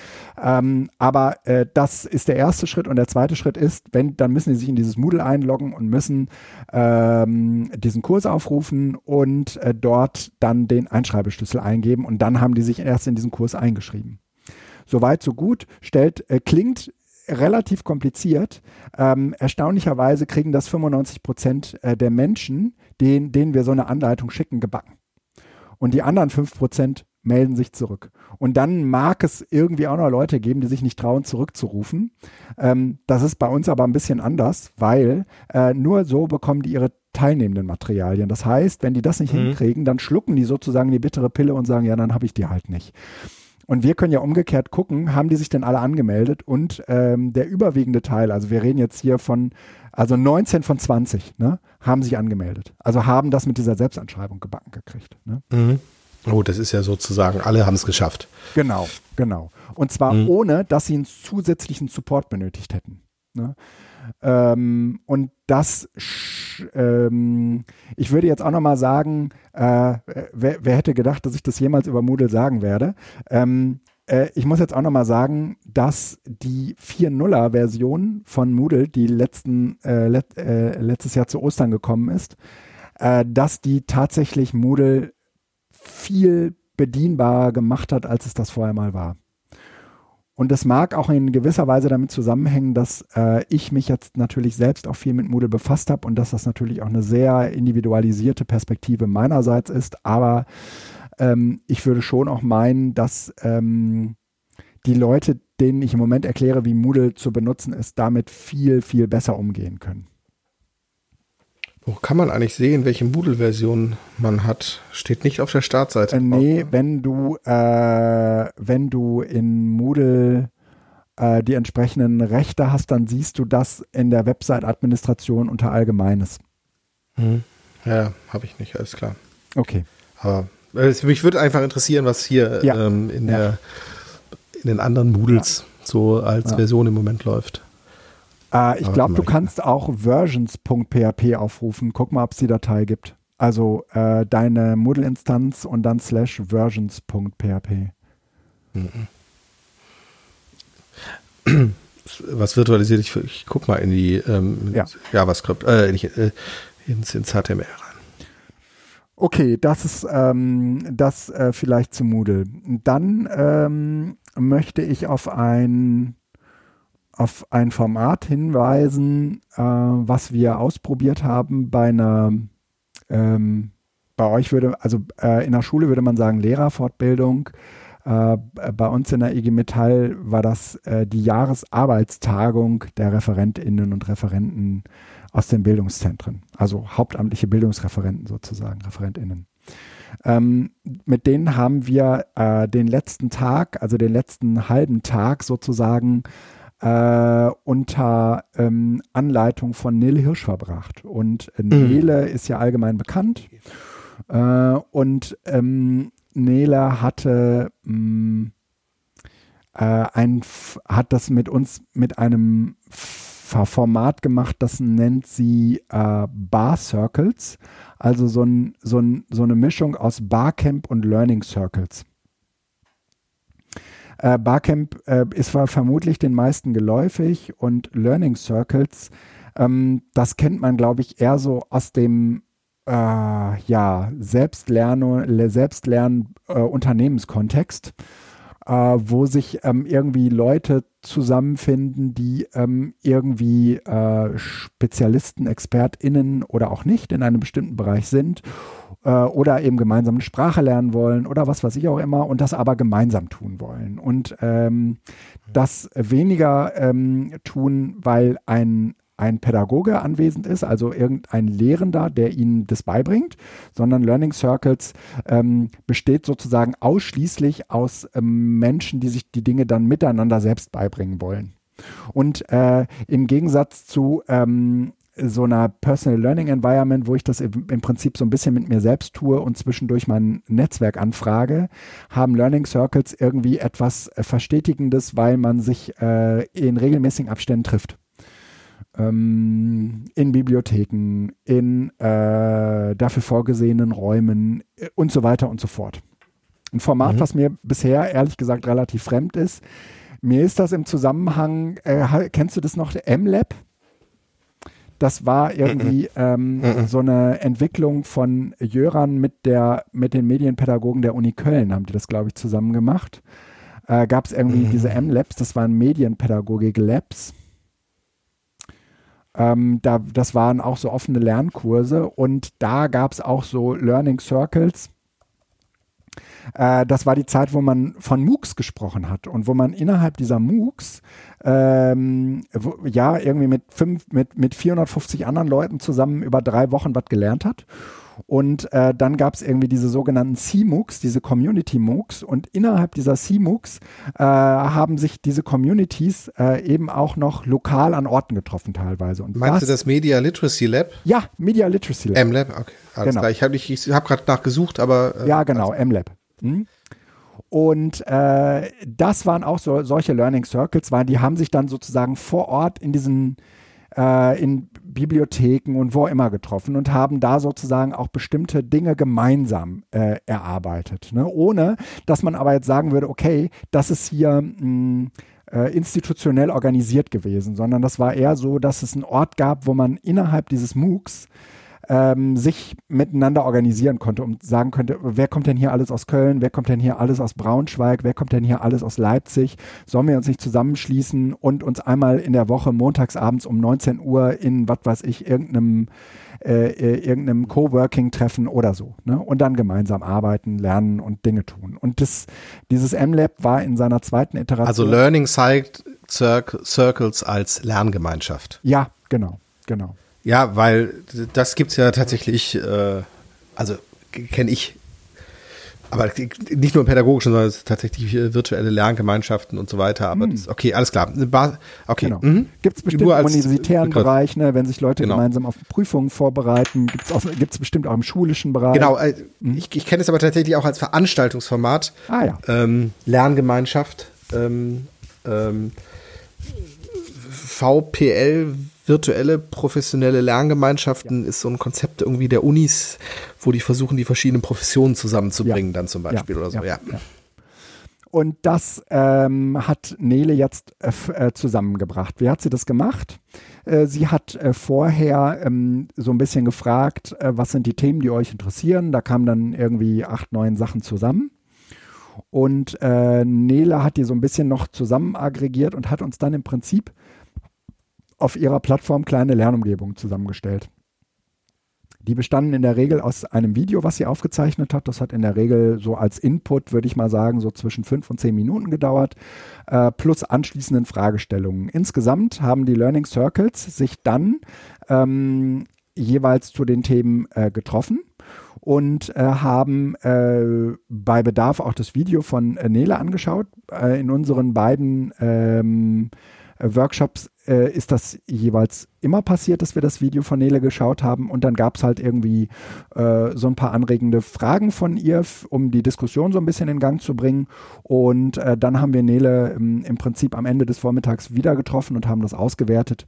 Speaker 1: Ähm, aber äh, das ist der erste Schritt und der zweite Schritt ist, wenn dann müssen die sich in dieses Moodle einloggen und müssen ähm, diesen Kurs aufrufen und äh, dort dann den Einschreibeschlüssel eingeben und dann haben die sich erst in diesen Kurs eingeschrieben. Soweit, so gut. Stellt, äh, klingt relativ kompliziert. Ähm, erstaunlicherweise kriegen das 95 Prozent äh, der Menschen, denen, denen wir so eine Anleitung schicken, gebacken. Und die anderen 5 Prozent melden sich zurück. Und dann mag es irgendwie auch noch Leute geben, die sich nicht trauen, zurückzurufen. Ähm, das ist bei uns aber ein bisschen anders, weil äh, nur so bekommen die ihre teilnehmenden Materialien. Das heißt, wenn die das nicht mhm. hinkriegen, dann schlucken die sozusagen die bittere Pille und sagen, ja, dann habe ich die halt nicht. Und wir können ja umgekehrt gucken, haben die sich denn alle angemeldet? Und ähm, der überwiegende Teil, also wir reden jetzt hier von, also 19 von 20, ne, haben sich angemeldet. Also haben das mit dieser Selbstanschreibung gebacken gekriegt. Ne?
Speaker 2: Mhm. Oh, das ist ja sozusagen, alle haben es geschafft.
Speaker 1: Genau, genau. Und zwar mhm. ohne, dass sie einen zusätzlichen Support benötigt hätten. Ne? Ähm, und das, ähm, ich würde jetzt auch nochmal sagen, äh, wer, wer, hätte gedacht, dass ich das jemals über Moodle sagen werde? Ähm, äh, ich muss jetzt auch nochmal sagen, dass die 4.0er Version von Moodle, die letzten, äh, let, äh, letztes Jahr zu Ostern gekommen ist, äh, dass die tatsächlich Moodle viel bedienbarer gemacht hat, als es das vorher mal war. Und das mag auch in gewisser Weise damit zusammenhängen, dass äh, ich mich jetzt natürlich selbst auch viel mit Moodle befasst habe und dass das natürlich auch eine sehr individualisierte Perspektive meinerseits ist. Aber ähm, ich würde schon auch meinen, dass ähm, die Leute, denen ich im Moment erkläre, wie Moodle zu benutzen ist, damit viel, viel besser umgehen können.
Speaker 2: Wo kann man eigentlich sehen, welche Moodle-Version man hat? Steht nicht auf der Startseite.
Speaker 1: Äh, nee, wenn du, äh, wenn du in Moodle äh, die entsprechenden Rechte hast, dann siehst du das in der Website-Administration unter Allgemeines.
Speaker 2: Hm. Ja, habe ich nicht, alles klar.
Speaker 1: Okay.
Speaker 2: Aber äh, mich würde einfach interessieren, was hier ja. ähm, in, ja. der, in den anderen Moodles ja. so als Version im Moment läuft.
Speaker 1: Äh, ich glaube, du kannst auch versions.php aufrufen. Guck mal, ob es die Datei gibt. Also äh, deine Moodle-Instanz und dann slash versions.php. Mhm.
Speaker 2: Was virtualisiert? Ich, ich guck mal in die ähm, ja. JavaScript, äh, nicht, äh, ins, ins HTML rein.
Speaker 1: Okay, das ist ähm, das äh, vielleicht zu Moodle. Dann ähm, möchte ich auf ein auf ein Format hinweisen, äh, was wir ausprobiert haben bei einer, ähm, bei euch würde, also äh, in der Schule würde man sagen Lehrerfortbildung. Äh, bei uns in der IG Metall war das äh, die Jahresarbeitstagung der Referentinnen und Referenten aus den Bildungszentren, also hauptamtliche Bildungsreferenten sozusagen, Referentinnen. Ähm, mit denen haben wir äh, den letzten Tag, also den letzten halben Tag sozusagen äh, unter ähm, Anleitung von Nele Hirsch verbracht. Und äh, Nele mhm. ist ja allgemein bekannt. Äh, und ähm, Nele hatte mh, mm, äh, ein, hat das mit uns mit einem Format gemacht, das nennt sie äh, Bar Circles, also so, ein, so, ein, so eine Mischung aus Barcamp und Learning Circles. Äh, Barcamp äh, ist vermutlich den meisten geläufig und Learning Circles, ähm, das kennt man, glaube ich, eher so aus dem äh, ja, Selbstlernen, Selbstlernen äh, Unternehmenskontext, äh, wo sich ähm, irgendwie Leute zusammenfinden, die ähm, irgendwie äh, Spezialisten, ExpertInnen oder auch nicht in einem bestimmten Bereich sind äh, oder eben gemeinsam eine Sprache lernen wollen oder was weiß ich auch immer und das aber gemeinsam tun wollen. Und ähm, das weniger ähm, tun, weil ein ein Pädagoge anwesend ist, also irgendein Lehrender, der ihnen das beibringt, sondern Learning Circles ähm, besteht sozusagen ausschließlich aus ähm, Menschen, die sich die Dinge dann miteinander selbst beibringen wollen. Und äh, im Gegensatz zu ähm, so einer Personal Learning Environment, wo ich das im, Prinzip so ein bisschen mit mir selbst tue und zwischendurch mein Netzwerk anfrage, haben Learning Circles irgendwie etwas äh, Verstetigendes, weil man sich äh, in regelmäßigen Abständen trifft. Ähm, in Bibliotheken, in äh, dafür vorgesehenen Räumen äh, und so weiter und so fort. Ein Format, mhm. was mir bisher ehrlich gesagt relativ fremd ist. Mir ist das im Zusammenhang, äh, kennst du das noch, M-Lab? Das war irgendwie ähm, so eine Entwicklung von Jöran mit der mit den Medienpädagogen der Uni Köln, haben die das, glaube ich, zusammen gemacht. Äh, Gab es irgendwie diese M-Labs, das waren Medienpädagogik-Labs. Ähm, da, das waren auch so offene Lernkurse. Und da gab es auch so Learning Circles äh, das war die Zeit, wo man von MOOCs gesprochen hat und wo man innerhalb dieser MOOCs ähm, wo, ja irgendwie mit, fünf, mit, mit 450 anderen Leuten zusammen über drei Wochen was gelernt hat. Und äh, dann gab es irgendwie diese sogenannten CMOOCs, diese Community MOOCs. Und innerhalb dieser CMOOCs äh, haben sich diese Communities äh, eben auch noch lokal an Orten getroffen teilweise. Und
Speaker 2: Meinst das, du das Media Literacy Lab?
Speaker 1: Ja, Media Literacy Lab.
Speaker 2: M-Lab, okay. Alles genau. klar. Ich habe ich hab gerade nachgesucht, aber.
Speaker 1: Äh, ja, genau, also. M-Lab. Hm? Und äh, das waren auch so, solche Learning Circles, weil die haben sich dann sozusagen vor Ort in diesen äh, in Bibliotheken und wo immer getroffen und haben da sozusagen auch bestimmte Dinge gemeinsam äh, erarbeitet. Ne? Ohne, dass man aber jetzt sagen würde, okay, das ist hier mh, hm, äh, institutionell organisiert gewesen, sondern das war eher so, dass es einen Ort gab, wo man innerhalb dieses MOOCs ähm, sich miteinander organisieren konnte und sagen könnte, wer kommt denn hier alles aus Köln, wer kommt denn hier alles aus Braunschweig, wer kommt denn hier alles aus Leipzig, sollen wir uns nicht zusammenschließen und uns einmal in der Woche montagsabends um 19 Uhr in, was weiß ich, irgendeinem äh, äh, irgendeinem Coworking-Treffen oder so. Ne? Und dann gemeinsam arbeiten, lernen und Dinge tun. Und das, dieses M-Lab war in seiner zweiten Iteration.
Speaker 2: Also Learning Circles als Lerngemeinschaft.
Speaker 1: Ja, genau, genau.
Speaker 2: Ja, weil das gibt es ja tatsächlich, äh, also kenne ich aber nicht nur im pädagogischen, sondern tatsächlich virtuelle Lerngemeinschaften und so weiter. Aber hm. das, okay, alles klar.
Speaker 1: Okay. Genau. Mhm. Gibt es bestimmt im universitären Begriff. Bereich, ne, wenn sich Leute genau. gemeinsam auf Prüfungen vorbereiten, gibt es bestimmt auch im schulischen Bereich.
Speaker 2: Genau, äh, mhm. ich, ich kenne es aber tatsächlich auch als Veranstaltungsformat.
Speaker 1: Ah ja.
Speaker 2: Ähm, Lerngemeinschaft. Ähm, ähm, VPL virtuelle professionelle Lerngemeinschaften ist so ein Konzept irgendwie der Unis, wo die versuchen, die verschiedenen Professionen zusammenzubringen, dann zum Beispiel oder so. Ja.
Speaker 1: Und das ähm, hat Nele jetzt äh, äh, zusammengebracht. Wie hat sie das gemacht? Äh, sie hat äh, vorher ähm, so ein bisschen gefragt, äh, was sind die Themen, die euch interessieren. Da kamen dann irgendwie acht, neun Sachen zusammen. Und äh, Nele hat die so ein bisschen noch zusammen aggregiert und hat uns dann im Prinzip auf ihrer Plattform kleine Lernumgebungen zusammengestellt. Die bestanden in der Regel aus einem Video, was sie aufgezeichnet hat. Das hat in der Regel so als Input, würde ich mal sagen, so zwischen fünf und zehn Minuten gedauert, äh, plus anschließenden Fragestellungen. Insgesamt haben die Learning Circles sich dann ähm, jeweils zu den Themen äh, getroffen und äh, haben äh, bei Bedarf auch das Video von äh, Nele angeschaut. Äh, in unseren beiden ähm, Workshops äh, ist das jeweils immer passiert, dass wir das Video von Nele geschaut haben und dann gab es halt irgendwie äh, so ein paar anregende Fragen von ihr, um die Diskussion so ein bisschen in Gang zu bringen und äh, dann haben wir Nele im, im Prinzip am Ende des Vormittags wieder getroffen und haben das ausgewertet.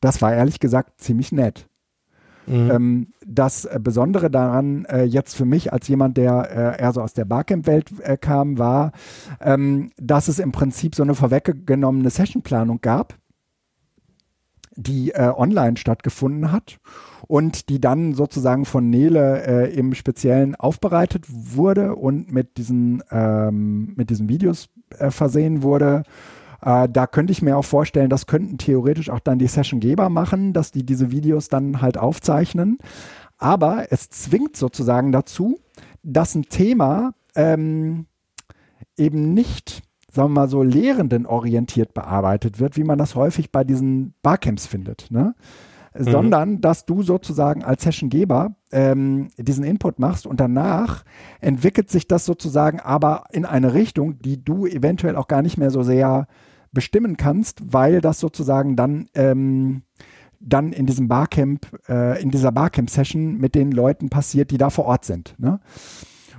Speaker 1: Das war ehrlich gesagt ziemlich nett. Mhm. Ähm, das äh, Besondere daran, äh, jetzt für mich als jemand, der äh, eher so aus der Barcamp-Welt kam, war, ähm, dass es im Prinzip so eine vorweggenommene Sessionplanung gab die online stattgefunden hat und die dann sozusagen von Nele im Speziellen aufbereitet wurde und mit diesen, ähm, mit diesen Videos versehen wurde. Äh, da könnte ich mir auch vorstellen, das könnten theoretisch auch dann die Sessiongeber machen, dass die diese Videos dann halt aufzeichnen. Aber es zwingt sozusagen dazu, dass ein Thema ähm, eben nicht sagen wir mal so, Lehrenden-orientiert bearbeitet wird, wie man das häufig bei diesen Barcamps findet. Ne? Mhm. sondern dass du sozusagen als Sessiongeber ähm, diesen Input machst und danach entwickelt sich das sozusagen aber in eine Richtung, die du eventuell auch gar nicht mehr so sehr bestimmen kannst, weil das sozusagen dann ähm, dann in diesem Barcamp, äh, in dieser Barcamp-Session mit den Leuten passiert, die da vor Ort sind. Ne?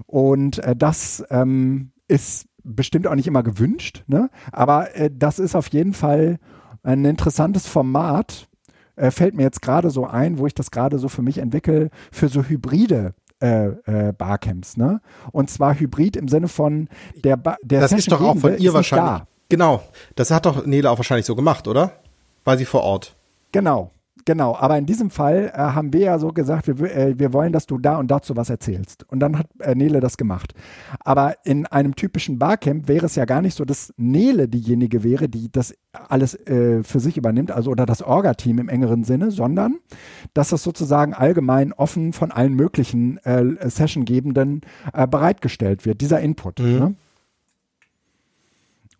Speaker 1: Und äh, das ähm, ist bestimmt auch nicht immer gewünscht, ne? aber äh, das ist auf jeden Fall ein interessantes Format. Äh, fällt mir jetzt gerade so ein, wo ich das gerade so für mich entwickle, für so hybride äh, äh, Barcamps, ne? Und zwar hybrid im Sinne von der ba der
Speaker 2: Das Session ist doch auch von ihr wahrscheinlich. Genau, das hat doch Nele auch wahrscheinlich so gemacht, oder? War sie vor Ort?
Speaker 1: Genau, Genau, aber in diesem Fall äh, haben wir ja so gesagt, wir, äh, wir wollen, dass du da und dazu was erzählst. Und dann hat äh, Nele das gemacht. Aber in einem typischen Barcamp wäre es ja gar nicht so, dass Nele diejenige wäre, die das alles äh, für sich übernimmt, also oder das Orga-Team im engeren Sinne, sondern dass das sozusagen allgemein offen von allen möglichen äh, Sessiongebenden äh, bereitgestellt wird, dieser Input. Mhm. Ne?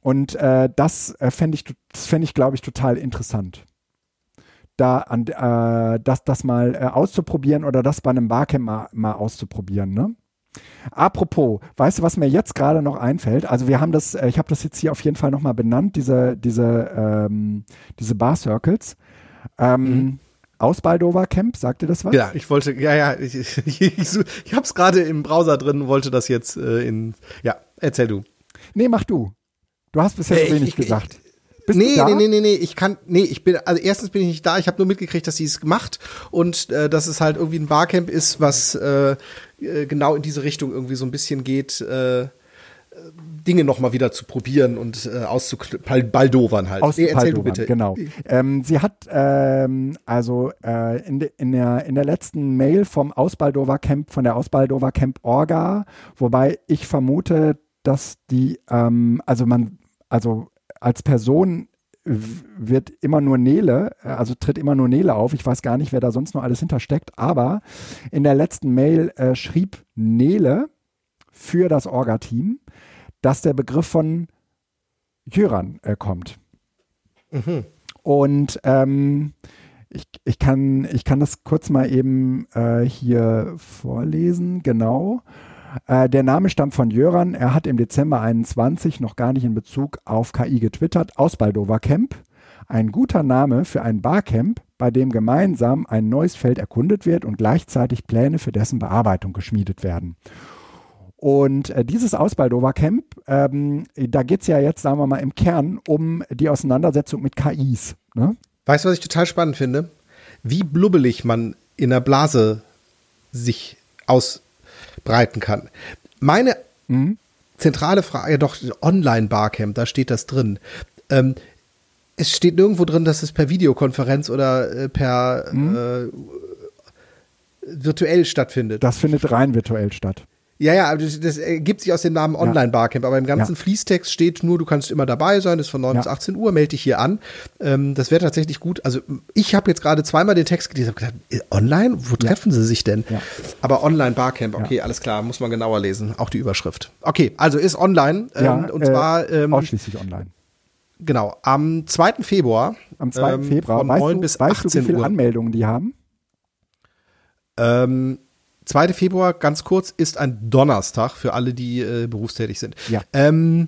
Speaker 1: Und äh, das äh, fände ich, das fände ich, glaube ich, total interessant da an, äh, das, das mal äh, auszuprobieren oder das bei einem Barcamp mal, mal auszuprobieren. Ne? Apropos, weißt du, was mir jetzt gerade noch einfällt? Also wir haben das, äh, ich habe das jetzt hier auf jeden Fall nochmal benannt, diese, diese, ähm, diese Bar Circles. Ähm, mhm. Aus Baldover Camp, sagt ihr das was?
Speaker 2: Ja, ich wollte, ja, ja, ich, ich, ich, ich habe es gerade im Browser drin, wollte das jetzt äh, in, ja, erzähl du.
Speaker 1: Nee, mach du. Du hast bisher so wenig
Speaker 2: ich,
Speaker 1: gesagt.
Speaker 2: Bist nee, nee, nee, nee, nee, ich kann, nee, ich bin, also erstens bin ich nicht da, ich habe nur mitgekriegt, dass sie es gemacht und äh, dass es halt irgendwie ein Barcamp ist, was äh, äh, genau in diese Richtung irgendwie so ein bisschen geht. Äh, Dinge noch mal wieder zu probieren und äh, auszubaldowern halt.
Speaker 1: Aus nee, erzähl du bitte. Genau. Ähm, sie hat ähm, also äh, in, de, in, der, in der letzten Mail vom Ausbaldover Camp, von der Ausbaldover Camp Orga, wobei ich vermute, dass die, ähm, also man, also als Person wird immer nur Nele, also tritt immer nur Nele auf. Ich weiß gar nicht, wer da sonst noch alles hintersteckt, aber in der letzten Mail äh, schrieb Nele für das Orga-Team, dass der Begriff von Jöran äh, kommt. Mhm. Und ähm, ich, ich, kann, ich kann das kurz mal eben äh, hier vorlesen, genau. Äh, der Name stammt von Jöran. Er hat im Dezember 21 noch gar nicht in Bezug auf KI getwittert. Aus Baldover Camp. Ein guter Name für ein Barcamp, bei dem gemeinsam ein neues Feld erkundet wird und gleichzeitig Pläne für dessen Bearbeitung geschmiedet werden. Und äh, dieses Ausbaldover Camp, ähm, da geht es ja jetzt, sagen wir mal, im Kern um die Auseinandersetzung mit KIs. Ne?
Speaker 2: Weißt du, was ich total spannend finde? Wie blubbelig man in der Blase sich aus breiten kann. Meine mhm. zentrale Frage, ja doch, Online-Barcamp, da steht das drin. Ähm, es steht nirgendwo drin, dass es per Videokonferenz oder äh, per mhm. äh, virtuell stattfindet.
Speaker 1: Das findet rein virtuell statt.
Speaker 2: Ja, ja, das, das ergibt sich aus dem Namen Online-Barcamp, aber im ganzen ja. Fließtext steht nur, du kannst immer dabei sein, ist von 9 ja. bis 18 Uhr, melde dich hier an. Ähm, das wäre tatsächlich gut. Also ich habe jetzt gerade zweimal den Text gelesen, habe gedacht, äh, online? Wo treffen sie sich denn? Aber Online-Barcamp, okay, alles klar, muss man genauer lesen, auch die Überschrift. Okay, also ist online ähm, und äh, zwar
Speaker 1: ähm, ausschließlich online.
Speaker 2: Genau, am 2. Februar.
Speaker 1: Am 2. Ähm, Februar. Von weißt 9 du, bis weißt 18 du, wie viele Uhr. Anmeldungen die haben?
Speaker 2: Ähm, 2. Februar, ganz kurz, ist ein Donnerstag für alle, die äh, berufstätig sind.
Speaker 1: Ja.
Speaker 2: Ähm,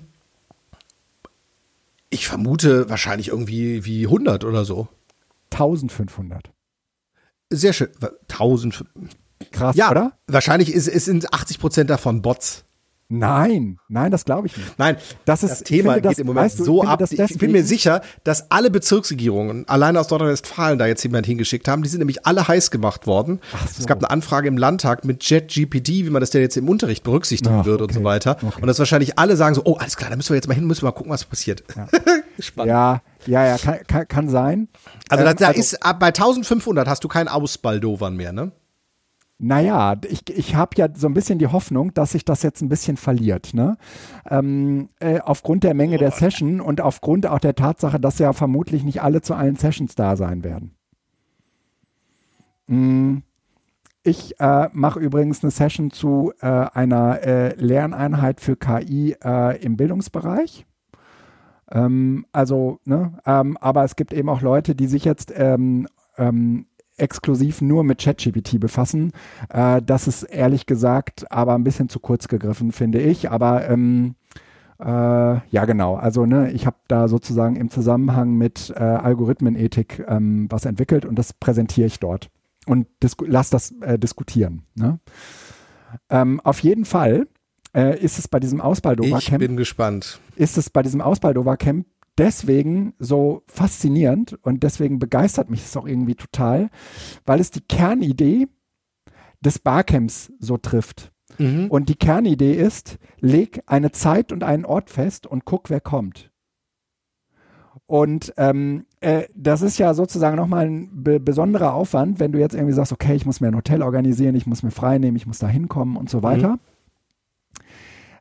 Speaker 2: ich vermute wahrscheinlich irgendwie wie 100 oder so.
Speaker 1: 1500.
Speaker 2: Sehr schön. 1000.
Speaker 1: Krass, ja, oder?
Speaker 2: Wahrscheinlich ist, ist sind 80 Prozent davon Bots.
Speaker 1: Nein, nein, das glaube ich nicht.
Speaker 2: Nein, das, ist, das Thema geht das, im Moment weißt du, so ab. Ich bin mir sicher, dass alle Bezirksregierungen, alleine aus Nordrhein-Westfalen, da jetzt jemand hingeschickt haben, die sind nämlich alle heiß gemacht worden. So. Es gab eine Anfrage im Landtag mit JetGPT, wie man das denn jetzt im Unterricht berücksichtigen Ach, würde okay. und so weiter. Okay. Und das wahrscheinlich alle sagen so, oh, alles klar, da müssen wir jetzt mal hin, müssen wir mal gucken, was passiert.
Speaker 1: Ja, Spannend. ja, ja, ja kann, kann, kann sein.
Speaker 2: Also ähm, da, da also, ist, bei 1500 hast du keinen Ausbaldovern mehr, ne?
Speaker 1: Naja, ich, ich habe ja so ein bisschen die Hoffnung, dass sich das jetzt ein bisschen verliert. Ne? Ähm, äh, aufgrund der Menge der Session und aufgrund auch der Tatsache, dass ja vermutlich nicht alle zu allen Sessions da sein werden. Mm. Ich äh, mache übrigens eine Session zu äh, einer äh, Lerneinheit für KI äh, im Bildungsbereich. Ähm, also, ne, ähm, aber es gibt eben auch Leute, die sich jetzt ähm, ähm exklusiv nur mit ChatGPT befassen. Äh, das ist ehrlich gesagt aber ein bisschen zu kurz gegriffen, finde ich. Aber ähm, äh, ja, genau. Also ne, ich habe da sozusagen im Zusammenhang mit äh, Algorithmenethik ähm, was entwickelt und das präsentiere ich dort und lass das äh, diskutieren. Ne? Ähm, auf jeden Fall äh, ist es bei diesem Ausbaldover Camp.
Speaker 2: Ich bin gespannt.
Speaker 1: Ist es bei diesem Ausbaldover Camp deswegen so faszinierend und deswegen begeistert mich es auch irgendwie total, weil es die Kernidee des Barcamps so trifft. Mhm. Und die Kernidee ist, leg eine Zeit und einen Ort fest und guck, wer kommt. Und ähm, äh, das ist ja sozusagen nochmal ein be besonderer Aufwand, wenn du jetzt irgendwie sagst, okay, ich muss mir ein Hotel organisieren, ich muss mir frei nehmen, ich muss da hinkommen und so weiter. Mhm.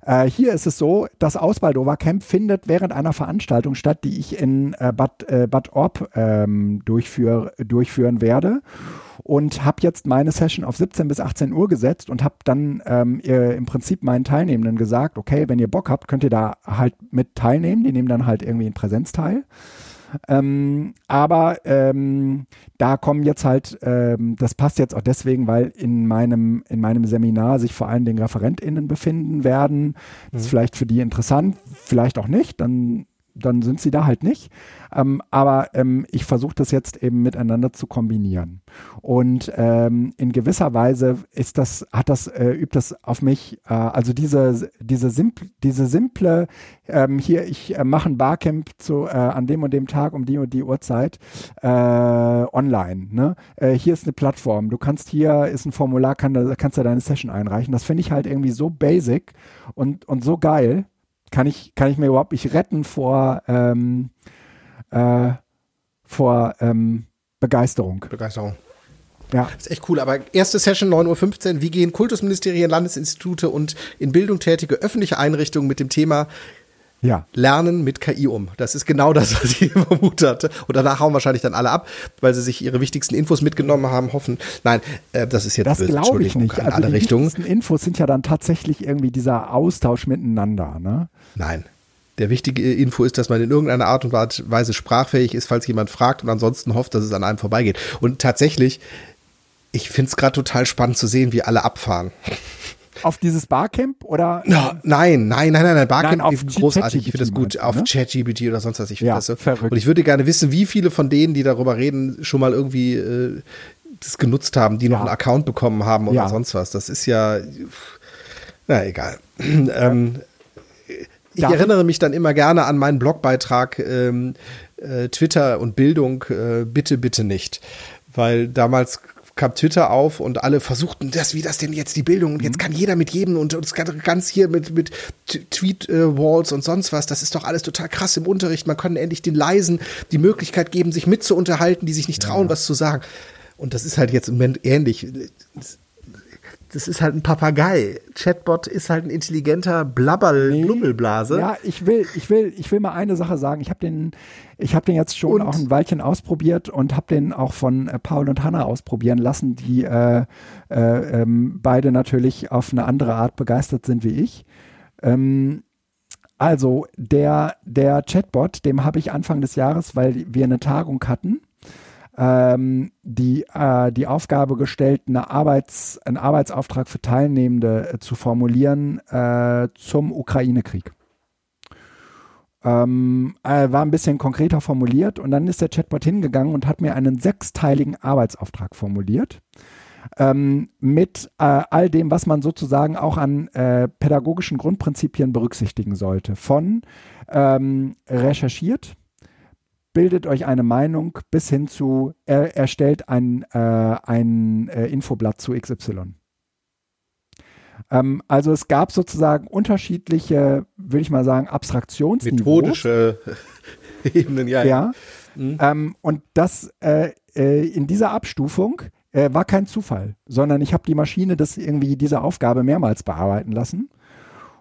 Speaker 1: Äh, hier ist es so, das Ausbaldover Camp findet während einer Veranstaltung statt, die ich in äh, Bad, äh, Bad Orb ähm, durchführ, durchführen werde und habe jetzt meine Session auf 17 bis 18 Uhr gesetzt und habe dann ähm, im Prinzip meinen Teilnehmenden gesagt, okay, wenn ihr Bock habt, könnt ihr da halt mit teilnehmen. Die nehmen dann halt irgendwie in Präsenz teil. Ähm, aber ähm, da kommen jetzt halt, ähm, das passt jetzt auch deswegen, weil in meinem, in meinem Seminar sich vor allen Dingen ReferentInnen befinden werden. Das ist mhm. vielleicht für die interessant, vielleicht auch nicht. Dann dann sind sie da halt nicht. Ähm, aber ähm, ich versuche das jetzt eben miteinander zu kombinieren. Und ähm, in gewisser Weise ist das, hat das, äh, übt das auf mich, äh, also diese, diese, simple, diese simple, ähm, hier, ich äh, mache ein Barcamp zu, äh, an dem und dem Tag um die und die Uhrzeit äh, online. Ne? Äh, hier ist eine Plattform. Du kannst hier, ist ein Formular, kann, kannst du deine Session einreichen. Das finde ich halt irgendwie so basic und, und so geil kann ich, kann ich mir überhaupt nicht retten vor, ähm, äh, vor ähm, Begeisterung.
Speaker 2: Begeisterung.
Speaker 1: Ja.
Speaker 2: Das ist echt cool. Aber erste Session 9.15 Uhr. Wie gehen Kultusministerien, Landesinstitute und in Bildung tätige öffentliche Einrichtungen mit dem Thema
Speaker 1: ja.
Speaker 2: Lernen mit KI um. Das ist genau das, was ich vermutet hatte. Und danach hauen wahrscheinlich dann alle ab, weil sie sich ihre wichtigsten Infos mitgenommen haben, hoffen. Nein, äh, das ist jetzt
Speaker 1: Das glaube ich nicht.
Speaker 2: In
Speaker 1: also
Speaker 2: alle
Speaker 1: die
Speaker 2: Richtungen.
Speaker 1: wichtigsten Infos sind ja dann tatsächlich irgendwie dieser Austausch miteinander. Ne?
Speaker 2: Nein. Der wichtige Info ist, dass man in irgendeiner Art und Weise sprachfähig ist, falls jemand fragt und ansonsten hofft, dass es an einem vorbeigeht. Und tatsächlich, ich finde es gerade total spannend zu sehen, wie alle abfahren.
Speaker 1: Auf dieses Barcamp oder?
Speaker 2: No, nein, nein, nein, nein, nein. Barcamp
Speaker 1: Nein,
Speaker 2: ist großartig. Ich finde das gut. Auf
Speaker 1: ne?
Speaker 2: ChatGPT oder sonst was. Ich finde
Speaker 1: Ja,
Speaker 2: das so.
Speaker 1: verrückt.
Speaker 2: Und ich würde gerne wissen, wie viele von denen, die darüber reden, schon mal irgendwie äh, das genutzt haben, die noch
Speaker 1: Ja.
Speaker 2: einen Account bekommen haben oder
Speaker 1: Ja.
Speaker 2: sonst was. Das ist ja, na egal. ähm, ich
Speaker 1: Darf-
Speaker 2: erinnere mich dann immer gerne an meinen Blogbeitrag ähm, äh, Twitter und Bildung, äh, bitte, bitte nicht. Weil damals kam Twitter auf und alle versuchten, das, wie das denn jetzt die Bildung und jetzt kann jeder mit jedem und uns ganz hier mit, mit Tweet-Walls und sonst was, das ist doch alles total krass im Unterricht. Man kann endlich den Leisen die Möglichkeit geben, sich mitzuunterhalten, die sich nicht trauen, was zu sagen. Und das ist halt jetzt im Moment ähnlich. Das- ist halt ein Papagei. Chatbot ist halt ein intelligenter Blabberl, Blubbelblase.
Speaker 1: Ja, ich will, ich will, ich will mal eine Sache sagen. Ich habe den, ich habe den jetzt schon
Speaker 2: Und?
Speaker 1: auch ein Weilchen ausprobiert und habe den auch von äh, Paul und Hannah ausprobieren lassen, die äh, äh, ähm, beide natürlich auf eine andere Art begeistert sind wie ich. Ähm, also der, der Chatbot, dem habe ich Anfang des Jahres, weil wir eine Tagung hatten, ähm, die, äh, die Aufgabe gestellt, eine Arbeits, einen Arbeitsauftrag für Teilnehmende äh, zu formulieren äh, zum Ukraine-Krieg. Ähm, äh, war ein bisschen konkreter formuliert und dann ist der Chatbot hingegangen und hat mir einen sechsteiligen Arbeitsauftrag formuliert. Ähm, mit äh, all dem, was man sozusagen auch an äh, pädagogischen Grundprinzipien berücksichtigen sollte. Von ähm, recherchiert, bildet euch eine Meinung bis hin zu er, erstellt ein, äh, ein äh, Infoblatt zu XY. Ähm, also es gab sozusagen unterschiedliche, würde ich mal sagen, Abstraktionsniveaus.
Speaker 2: Methodische Ebenen, ja.
Speaker 1: Ja.
Speaker 2: Mhm.
Speaker 1: Ähm, und das äh, äh, in dieser Abstufung äh, war kein Zufall, sondern ich habe die Maschine das irgendwie diese Aufgabe mehrmals bearbeiten lassen.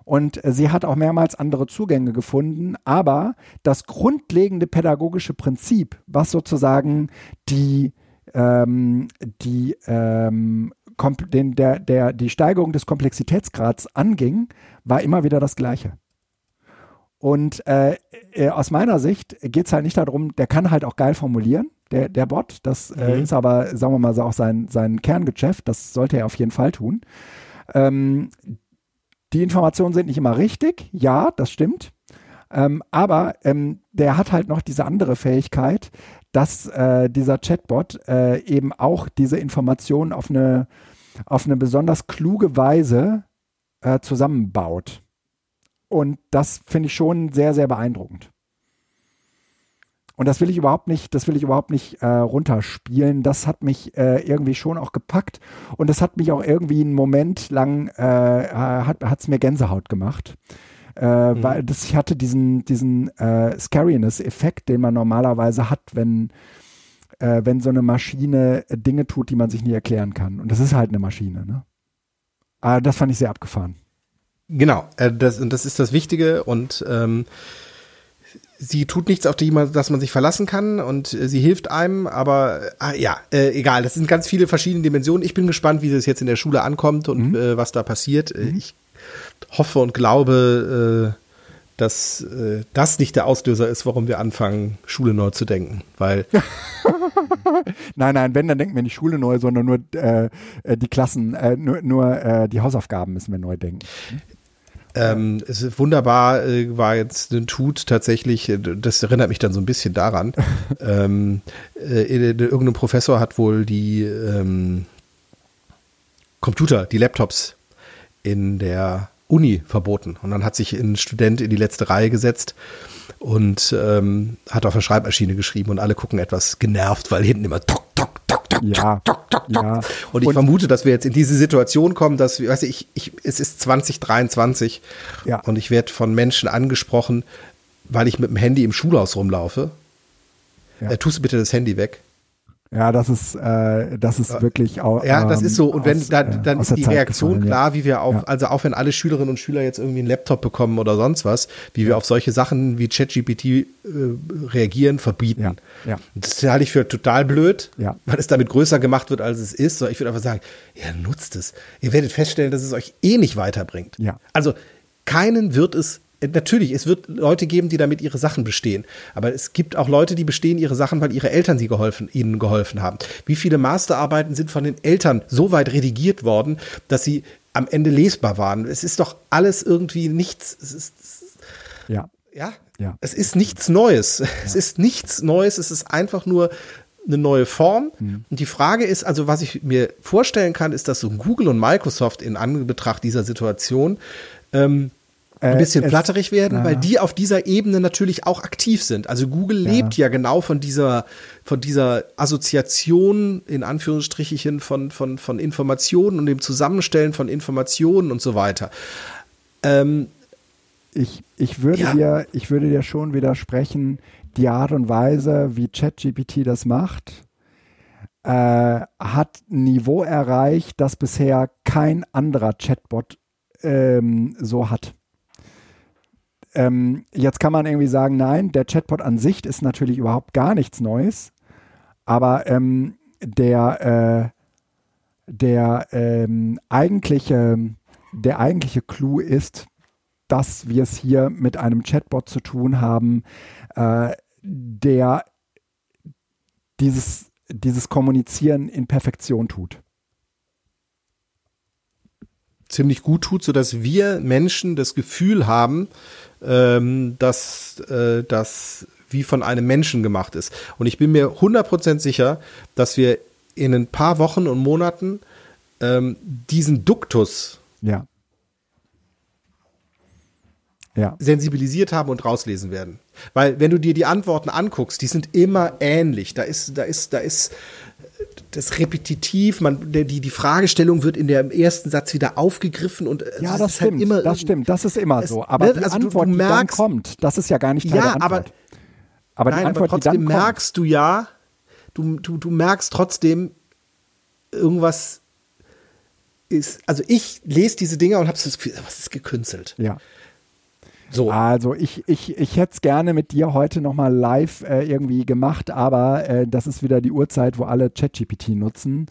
Speaker 1: Und äh, sie hat auch mehrmals andere Zugänge gefunden, aber das grundlegende pädagogische Prinzip, was sozusagen die, ähm, die, ähm, den, der, der, die Steigerung des Komplexitätsgrads anging, war immer wieder das gleiche. Und äh, äh, aus meiner Sicht geht es halt nicht darum, der kann halt auch geil formulieren, der, der Bot. Das äh,
Speaker 2: Mhm.
Speaker 1: ist aber, sagen wir mal, so auch sein, sein Kerngeschäft. Das sollte er auf jeden Fall tun. Ähm, die Informationen sind nicht immer richtig. Ja, das stimmt. Ähm, aber ähm, der hat halt noch diese andere Fähigkeit, dass äh, dieser Chatbot äh, eben auch diese Informationen auf eine, auf eine besonders kluge Weise äh, zusammenbaut. Und das finde ich schon sehr, sehr beeindruckend. Und das will ich überhaupt nicht, das will ich überhaupt nicht äh, runterspielen. Das hat mich äh, irgendwie schon auch gepackt und das hat mich auch irgendwie einen Moment lang äh, hat es mir Gänsehaut gemacht. Äh, Weil das, ich hatte diesen, diesen äh, Scariness-Effekt, den man normalerweise hat, wenn, äh, wenn so eine Maschine äh, Dinge tut, die man sich nie erklären kann. Und das ist halt eine Maschine, ne? Aber das fand ich sehr abgefahren.
Speaker 2: Genau, äh, das, und das ist das Wichtige und ähm, sie tut nichts, auf die man, dass man sich verlassen kann und äh, sie hilft einem, aber äh, ja, äh, egal, das sind ganz viele verschiedene Dimensionen. Ich bin gespannt, wie das jetzt in der Schule ankommt und äh, was da passiert. Äh, Ich hoffe und glaube, äh, dass das nicht der Auslöser ist, warum wir anfangen, Schule neu zu denken, weil
Speaker 1: Nein, nein, wenn, dann denken wir nicht Schule neu, sondern nur die Klassen, äh, nur, nur die Hausaufgaben müssen wir neu denken.
Speaker 2: Ähm, es ist wunderbar, äh, war jetzt ein Tut tatsächlich, äh, das erinnert mich dann so ein bisschen daran. ähm, äh, äh, irgendein Professor hat wohl die ähm, Computer, die Laptops in der Uni verboten. Und dann hat sich ein Student in die letzte Reihe gesetzt und ähm, hat auf der Schreibmaschine geschrieben und alle gucken etwas genervt, weil hinten immer tok, tok, tok, tok,
Speaker 1: ja, ja.
Speaker 2: Und ich und, vermute, dass wir jetzt in diese Situation kommen, dass, weißt du, ich, ich, es ist 2023 ja. und ich werde von Menschen angesprochen, weil ich mit dem Handy im Schulhaus rumlaufe. Ja. Äh, tust du bitte das Handy weg?
Speaker 1: Ja, das ist, äh, das ist wirklich auch.
Speaker 2: Ja, das ist so. Und wenn, aus, dann, dann ist die Reaktion klar, ja. wie wir auch, ja. also auch wenn alle Schülerinnen und Schüler jetzt irgendwie einen Laptop bekommen oder sonst was, wie wir auf solche Sachen wie ChatGPT äh, reagieren, verbieten. Ja. Ja. Das halte ich für total blöd, ja. weil es damit größer gemacht wird, als es ist. So, ich würde einfach sagen, ja, nutzt es. Ihr werdet feststellen, dass es euch eh nicht weiterbringt. Ja. Also keinen wird es Natürlich, es wird Leute geben, die damit ihre Sachen bestehen. Aber es gibt auch Leute, die bestehen ihre Sachen, weil ihre Eltern sie geholfen, ihnen geholfen haben. Wie viele Masterarbeiten sind von den Eltern so weit redigiert worden, dass sie am Ende lesbar waren? Es ist doch alles irgendwie nichts. Es ist, ja. Ja. Ja. Es ist nichts Neues. Ja. Es ist nichts Neues. Es ist einfach nur eine neue Form. Mhm. Und die Frage ist, also was ich mir vorstellen kann, ist, dass so Google und Microsoft in Anbetracht dieser Situation ähm, ein äh, bisschen flatterig werden, ja. weil die auf dieser Ebene natürlich auch aktiv sind. Also Google ja. lebt ja genau von dieser, von dieser Assoziation, in Anführungsstrichen, von, von, von Informationen und dem Zusammenstellen von Informationen und so weiter. Ähm,
Speaker 1: ich, ich, würde ja. dir, ich würde dir schon widersprechen, die Art und Weise, wie ChatGPT das macht, äh, hat ein Niveau erreicht, das bisher kein anderer Chatbot ähm, so hat. Ähm, jetzt kann man irgendwie sagen, nein, der Chatbot an sich ist natürlich überhaupt gar nichts Neues, aber ähm, der, äh, der ähm, eigentliche, der eigentliche Clou ist, dass wir es hier mit einem Chatbot zu tun haben, äh, der dieses, dieses Kommunizieren in Perfektion tut.
Speaker 2: Ziemlich gut tut, sodass wir Menschen das Gefühl haben, ähm, dass äh, das wie von einem Menschen gemacht ist. Und ich bin mir 100% sicher, dass wir in ein paar Wochen und Monaten ähm, diesen Duktus
Speaker 1: ja.
Speaker 2: Ja. sensibilisiert haben und rauslesen werden. Weil wenn du dir die Antworten anguckst, die sind immer ähnlich. Da ist, da ist, da ist das repetitiv, man, die, die Fragestellung wird in der ersten Satz wieder aufgegriffen und
Speaker 1: ja, das, das halt stimmt, halt immer, das stimmt, das ist immer es, so. Aber ne, die also Antwort, du, du merkst, die dann kommt, das ist ja gar nicht Teil
Speaker 2: ja,
Speaker 1: der Antwort.
Speaker 2: Aber, aber nein, die Antwort, aber trotzdem die dann merkst kommt, du ja, du, du, du merkst trotzdem irgendwas ist, also ich lese diese Dinger und habe das Gefühl, was ist gekünstelt?
Speaker 1: Ja. So. Also ich, ich, ich hätte es gerne mit dir heute nochmal live äh, irgendwie gemacht, aber äh, das ist wieder die Uhrzeit, wo alle ChatGPT nutzen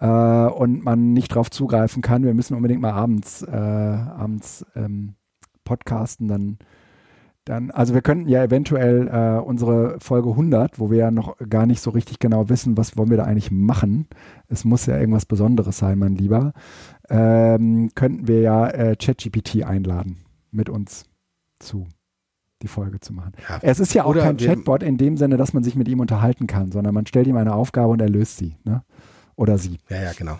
Speaker 1: äh, und man nicht drauf zugreifen kann. Wir müssen unbedingt mal abends, äh, abends ähm, podcasten, dann dann, also wir könnten ja eventuell äh, unsere Folge 100, wo wir ja noch gar nicht so richtig genau wissen, was wollen wir da eigentlich machen. Es muss ja irgendwas Besonderes sein, mein Lieber. Ähm, könnten wir ja äh, ChatGPT einladen mit uns zu, die Folge zu machen. Ja. Es ist ja auch kein Chatbot in dem Sinne, dass man sich mit ihm unterhalten kann, sondern man stellt ihm eine Aufgabe und er löst sie. Ne? Oder sie.
Speaker 2: Ja, ja, genau.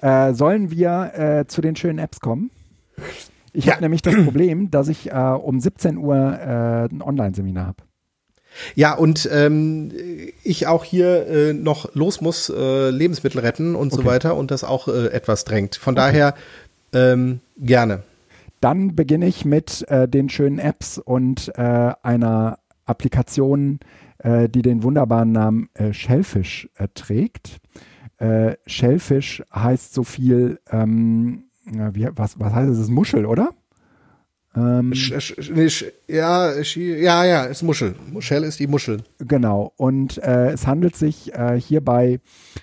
Speaker 1: Äh, sollen wir äh, zu den schönen Apps kommen? Ich ja. habe nämlich das Problem, dass ich äh, um 17 Uhr äh, ein Online-Seminar habe.
Speaker 2: Ja, und ähm, ich auch hier äh, noch los muss, äh, Lebensmittel retten und okay. so weiter und das auch äh, etwas drängt. Von okay. daher ähm, gerne.
Speaker 1: Dann beginne ich mit äh, den schönen Apps und äh, einer Applikation, äh, die den wunderbaren Namen äh, Shellfish trägt. Äh, Shellfish heißt so viel, ähm, wie, was, was heißt es? Es ist Muschel, oder?
Speaker 2: Ähm, ja, ja, ja, ist Muschel. Shell ist die Muschel.
Speaker 1: Genau. Und äh, es handelt sich äh, hierbei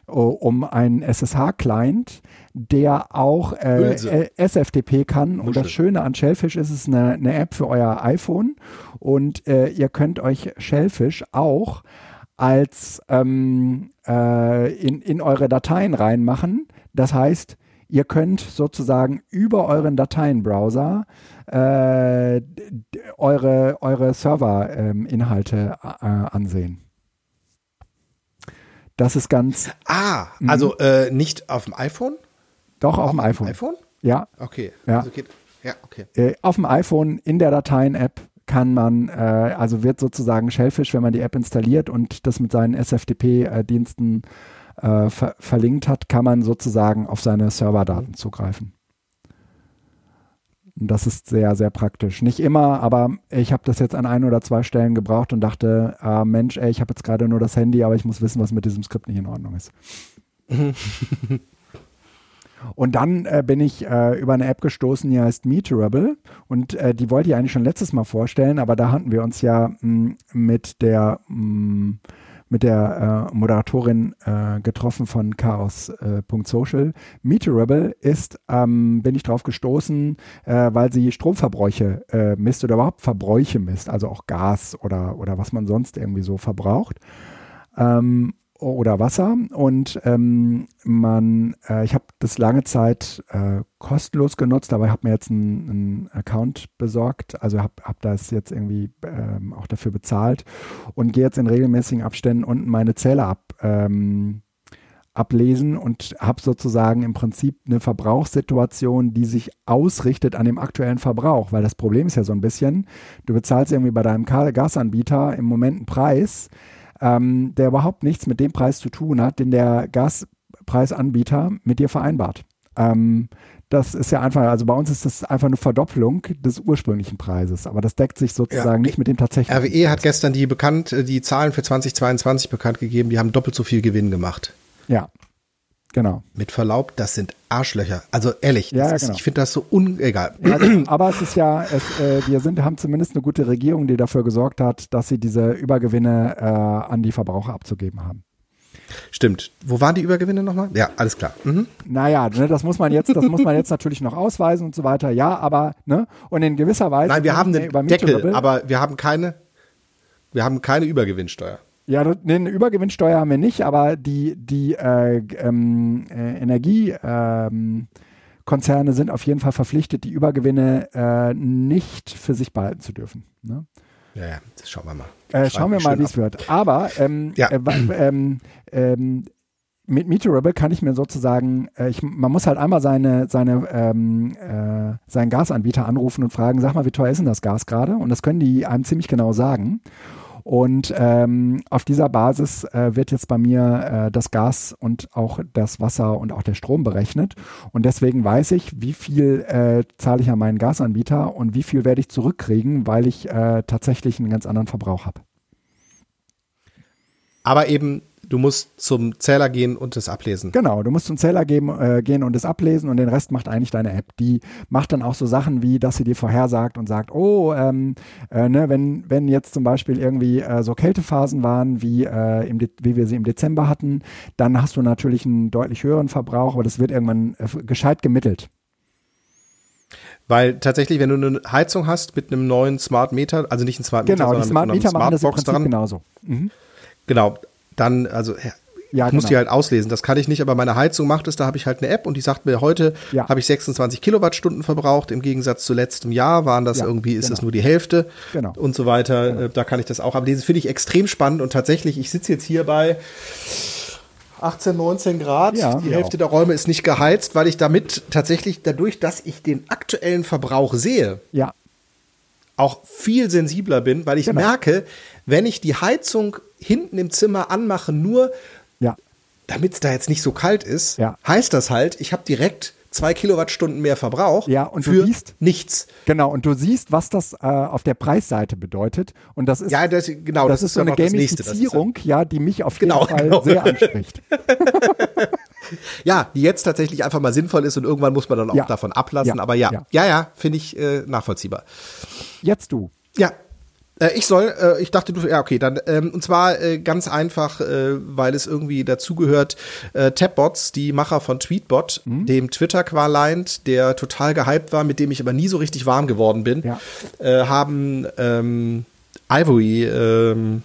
Speaker 1: uh, um einen SSH-Client, der auch äh, SFTP kann. Muschel. Und das Schöne an Shellfish ist, es ist eine, eine App für euer iPhone. Und äh, ihr könnt euch Shellfish auch als ähm, äh, in, in eure Dateien reinmachen. Das heißt, ihr könnt sozusagen über euren Dateienbrowser äh, eure, eure Server-Inhalte ähm, äh, ansehen. Das ist ganz.
Speaker 2: Ah, also äh, nicht auf dem iPhone?
Speaker 1: Doch, auf, auf dem iPhone.
Speaker 2: iPhone?
Speaker 1: Ja.
Speaker 2: Okay.
Speaker 1: Ja. Also geht, ja, okay. Äh, auf dem iPhone in der Dateien-App kann man, äh, also wird sozusagen Shellfish, wenn man die App installiert und das mit seinen SFTP-Diensten äh, ver verlinkt hat, kann man sozusagen auf seine Serverdaten zugreifen. Und das ist sehr, sehr praktisch. Nicht immer, aber ich habe das jetzt an ein oder zwei Stellen gebraucht und dachte, ah, Mensch, ey, ich habe jetzt gerade nur das Handy, aber ich muss wissen, was mit diesem Skript nicht in Ordnung ist. Und dann äh, bin ich äh, über eine App gestoßen, die heißt Meterable. Und äh, die wollte ich eigentlich schon letztes Mal vorstellen, aber da hatten wir uns ja mh, mm, mit der mh, mm, mit der äh, Moderatorin äh, getroffen von chaos.social. Äh, Meterable ist, ähm, bin ich drauf gestoßen, äh, weil sie Stromverbräuche äh, misst oder überhaupt Verbräuche misst, also auch Gas oder, oder was man sonst irgendwie so verbraucht. Ähm, oder Wasser. Und ähm, man, äh, ich habe das lange Zeit äh, kostenlos genutzt, aber ich habe mir jetzt einen, Account besorgt, also habe hab das jetzt irgendwie ähm, auch dafür bezahlt und gehe jetzt in regelmäßigen Abständen unten meine Zähler ab, ähm, ablesen und habe sozusagen im Prinzip eine Verbrauchssituation, die sich ausrichtet an dem aktuellen Verbrauch, weil das Problem ist ja so ein bisschen, du bezahlst irgendwie bei deinem Gasanbieter im Moment einen Preis, ähm, der überhaupt nichts mit dem Preis zu tun hat, den der Gaspreisanbieter mit dir vereinbart. Ähm, das ist ja einfach, also bei uns ist das einfach eine Verdoppelung des ursprünglichen Preises, aber das deckt sich sozusagen ja, nicht mit dem tatsächlichen.
Speaker 2: RWE hat gestern die bekannt, die Zahlen für 2022 bekannt gegeben, die haben doppelt so viel Gewinn gemacht.
Speaker 1: Ja, Genau.
Speaker 2: Mit Verlaub, das sind Arschlöcher. Also ehrlich,
Speaker 1: ja,
Speaker 2: ist,
Speaker 1: genau.
Speaker 2: ich finde das so unegal.
Speaker 1: Ja, genau. aber es ist ja, es, äh, wir sind, haben zumindest eine gute Regierung, die dafür gesorgt hat, dass sie diese Übergewinne äh, an die Verbraucher abzugeben haben.
Speaker 2: Stimmt. Wo waren die Übergewinne nochmal? Ja, alles klar. Mhm.
Speaker 1: Naja, ne, das muss man jetzt, das muss man jetzt natürlich noch ausweisen und so weiter. Ja, aber, ne, und in gewisser Weise.
Speaker 2: Nein, wir haben den Deckel, aber wir haben keine, wir haben keine Übergewinnsteuer.
Speaker 1: Ja, eine Übergewinnsteuer haben wir nicht, aber die, die äh, ähm, äh, Energiekonzerne ähm, sind auf jeden Fall verpflichtet, die Übergewinne äh, nicht für sich behalten zu dürfen. Ne?
Speaker 2: Ja, ja, das schauen wir mal.
Speaker 1: Äh, schauen wir mal, wie es wird. Aber ähm, ja. Äh, ähm, ähm, mit Meterable kann ich mir sozusagen, äh, ich, man muss halt einmal seine, seine, ähm, äh, seinen Gasanbieter anrufen und fragen, sag mal, wie teuer ist denn das Gas gerade? Und das können die einem ziemlich genau sagen. Und ähm, auf dieser Basis äh, wird jetzt bei mir äh, das Gas und auch das Wasser und auch der Strom berechnet. Und deswegen weiß ich, wie viel äh, zahle ich an meinen Gasanbieter und wie viel werde ich zurückkriegen, weil ich äh, tatsächlich einen ganz anderen Verbrauch habe.
Speaker 2: Aber eben du musst zum Zähler gehen und es ablesen.
Speaker 1: Genau, du musst zum Zähler geben, äh, gehen und es ablesen und den Rest macht eigentlich deine App. Die macht dann auch so Sachen wie, dass sie dir vorhersagt und sagt, oh, ähm, äh, ne, wenn, wenn jetzt zum Beispiel irgendwie äh, so Kältephasen waren, wie, äh, im wie wir sie im Dezember hatten, dann hast du natürlich einen deutlich höheren Verbrauch, aber das wird irgendwann äh, gescheit gemittelt.
Speaker 2: Weil tatsächlich, wenn du eine Heizung hast mit einem neuen Smart Meter, also nicht ein Smart
Speaker 1: Meter, genau, sondern Smart mit einer Meter Smartbox dran, genauso.
Speaker 2: Mhm. Genau, dann, also ja, ich muss genau. die halt auslesen. Das kann ich nicht, aber meine Heizung macht es, da habe ich halt eine App und die sagt mir, heute ja. habe ich 26 Kilowattstunden verbraucht. Im Gegensatz zu letztem Jahr waren das ja, irgendwie, ist genau. das nur die Hälfte genau. und so weiter. Genau. Äh, da kann ich das auch ablesen. Finde ich extrem spannend und tatsächlich, ich sitze jetzt hier bei 18, 19 Grad. Ja, die Hälfte auch. der Räume ist nicht geheizt, weil ich damit tatsächlich dadurch, dass ich den aktuellen Verbrauch sehe,
Speaker 1: ja.
Speaker 2: Auch viel sensibler bin, weil ich genau. merke, wenn ich die Heizung hinten im Zimmer anmache, nur
Speaker 1: ja.
Speaker 2: damit es da jetzt nicht so kalt ist,
Speaker 1: ja.
Speaker 2: heißt das halt, ich habe direkt zwei Kilowattstunden mehr Verbrauch
Speaker 1: ja, und
Speaker 2: für
Speaker 1: du siehst,
Speaker 2: nichts.
Speaker 1: Genau, und du siehst, was das äh, auf der Preisseite bedeutet. Und das ist,
Speaker 2: ja, das, genau,
Speaker 1: das, das ist so eine Gamifizierung,
Speaker 2: nächste,
Speaker 1: ja, die mich auf jeden genau, Fall genau. sehr anspricht.
Speaker 2: ja, die jetzt tatsächlich einfach mal sinnvoll ist und irgendwann muss man dann auch ja. davon ablassen. Aber ja, ja, ja, ja finde ich äh, nachvollziehbar.
Speaker 1: Jetzt du.
Speaker 2: Ja, äh, ich soll, äh, ich dachte du, ja okay, dann ähm, und zwar äh, ganz einfach, äh, weil es irgendwie dazugehört. Äh, Tapbots, die Macher von Tweetbot, mhm. dem Twitter-Client, der total gehypt war, mit dem ich aber nie so richtig warm geworden bin,
Speaker 1: ja.
Speaker 2: äh, haben ähm, Ivory ähm,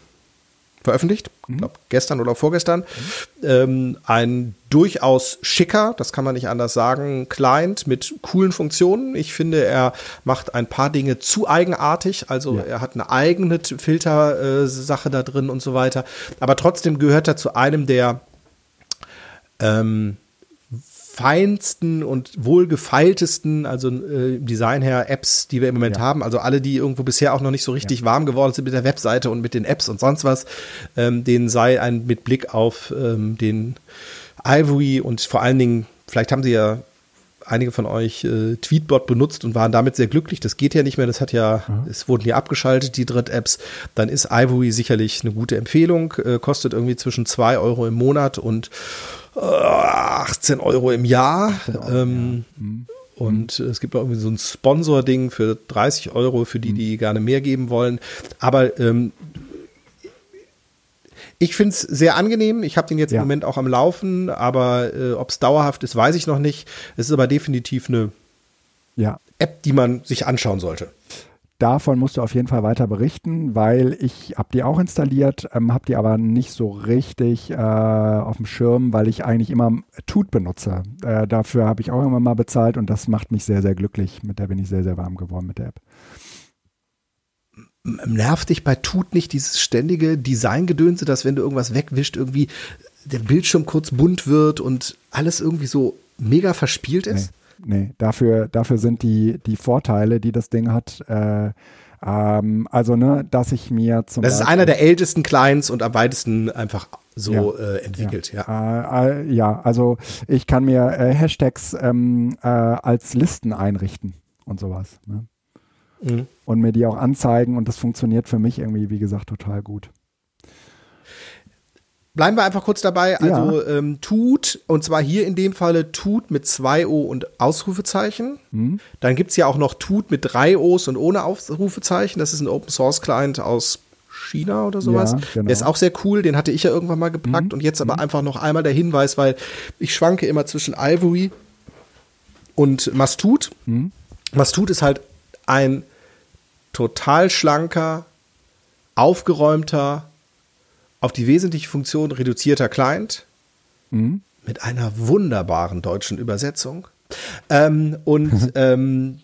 Speaker 2: veröffentlicht, mhm. glaube gestern oder vorgestern. Mhm. Ähm, ein durchaus schicker, das kann man nicht anders sagen, Client mit coolen Funktionen. Ich finde, er macht ein paar Dinge zu eigenartig. Also ja. er hat eine eigene Filtersache äh, da drin und so weiter. Aber trotzdem gehört er zu einem der ähm, feinsten und wohlgefeiltesten, also äh, Design her, Apps, die wir im Moment
Speaker 1: Ja.
Speaker 2: haben. Also alle, die irgendwo bisher auch noch nicht so richtig warm geworden sind mit der Webseite und mit den Apps und sonst was, ähm, denen sei ein mit Blick auf ähm, den Ivory und vor allen Dingen, vielleicht haben sie ja einige von euch äh, Tweetbot benutzt und waren damit sehr glücklich. Das geht ja nicht mehr. Das hat ja, es wurden ja abgeschaltet, die Dritt-Apps. Dann ist Ivory sicherlich eine gute Empfehlung. Äh, kostet irgendwie zwischen 2 Euro im Monat und 18 Euro im Jahr. Ähm, Und äh, es gibt auch irgendwie so ein Sponsor-Ding für 30 Euro für die, die gerne mehr geben wollen. Aber ähm, ich finde es sehr angenehm. Ich habe den jetzt
Speaker 1: Ja.
Speaker 2: im Moment auch am Laufen, aber äh, ob es dauerhaft ist, weiß ich noch nicht. Es ist aber definitiv eine
Speaker 1: Ja,
Speaker 2: App, die man sich anschauen sollte.
Speaker 1: Davon musst du auf jeden Fall weiter berichten, weil ich habe die auch installiert, ähm, habe die aber nicht so richtig äh, auf dem Schirm, weil ich eigentlich immer Tut benutze. Äh, dafür habe ich auch immer mal bezahlt und das macht mich sehr, sehr glücklich. Mit der bin ich sehr, sehr warm geworden mit der App.
Speaker 2: Nervt dich bei Tut nicht dieses ständige Designgedönse, dass wenn du irgendwas wegwischt, irgendwie der Bildschirm kurz bunt wird und alles irgendwie so mega verspielt ist?
Speaker 1: Nee. Dafür, dafür sind die, die Vorteile, die das Ding hat, äh, ähm, also ne, dass ich mir zum
Speaker 2: Das ist
Speaker 1: Beispiel-
Speaker 2: einer der ältesten Clients und am weitesten einfach so
Speaker 1: Ja.
Speaker 2: äh, entwickelt, ja.
Speaker 1: Äh, äh, ja, also ich kann mir äh, Hashtags ähm, äh, als Listen einrichten und sowas. Ne?
Speaker 2: Mhm.
Speaker 1: Und mir die auch anzeigen und das funktioniert für mich irgendwie, wie gesagt, total gut.
Speaker 2: Bleiben wir einfach kurz dabei. Also ähm, tut, und zwar hier in dem Falle tut mit zwei O und Ausrufezeichen.
Speaker 1: Hm?
Speaker 2: Dann gibt's ja auch noch tut mit drei O's und ohne Ausrufezeichen. Das ist ein Open Source Client aus China oder sowas.
Speaker 1: Ja, genau.
Speaker 2: Der ist auch sehr cool, den hatte ich ja irgendwann mal gepackt. Und jetzt aber einfach noch einmal der Hinweis, weil ich schwanke immer zwischen Ivory und Mastut. Mastut ist halt ein total schlanker, aufgeräumter, auf die wesentliche Funktion reduzierter Client
Speaker 1: Mhm.
Speaker 2: mit einer wunderbaren deutschen Übersetzung. Ähm, und ähm,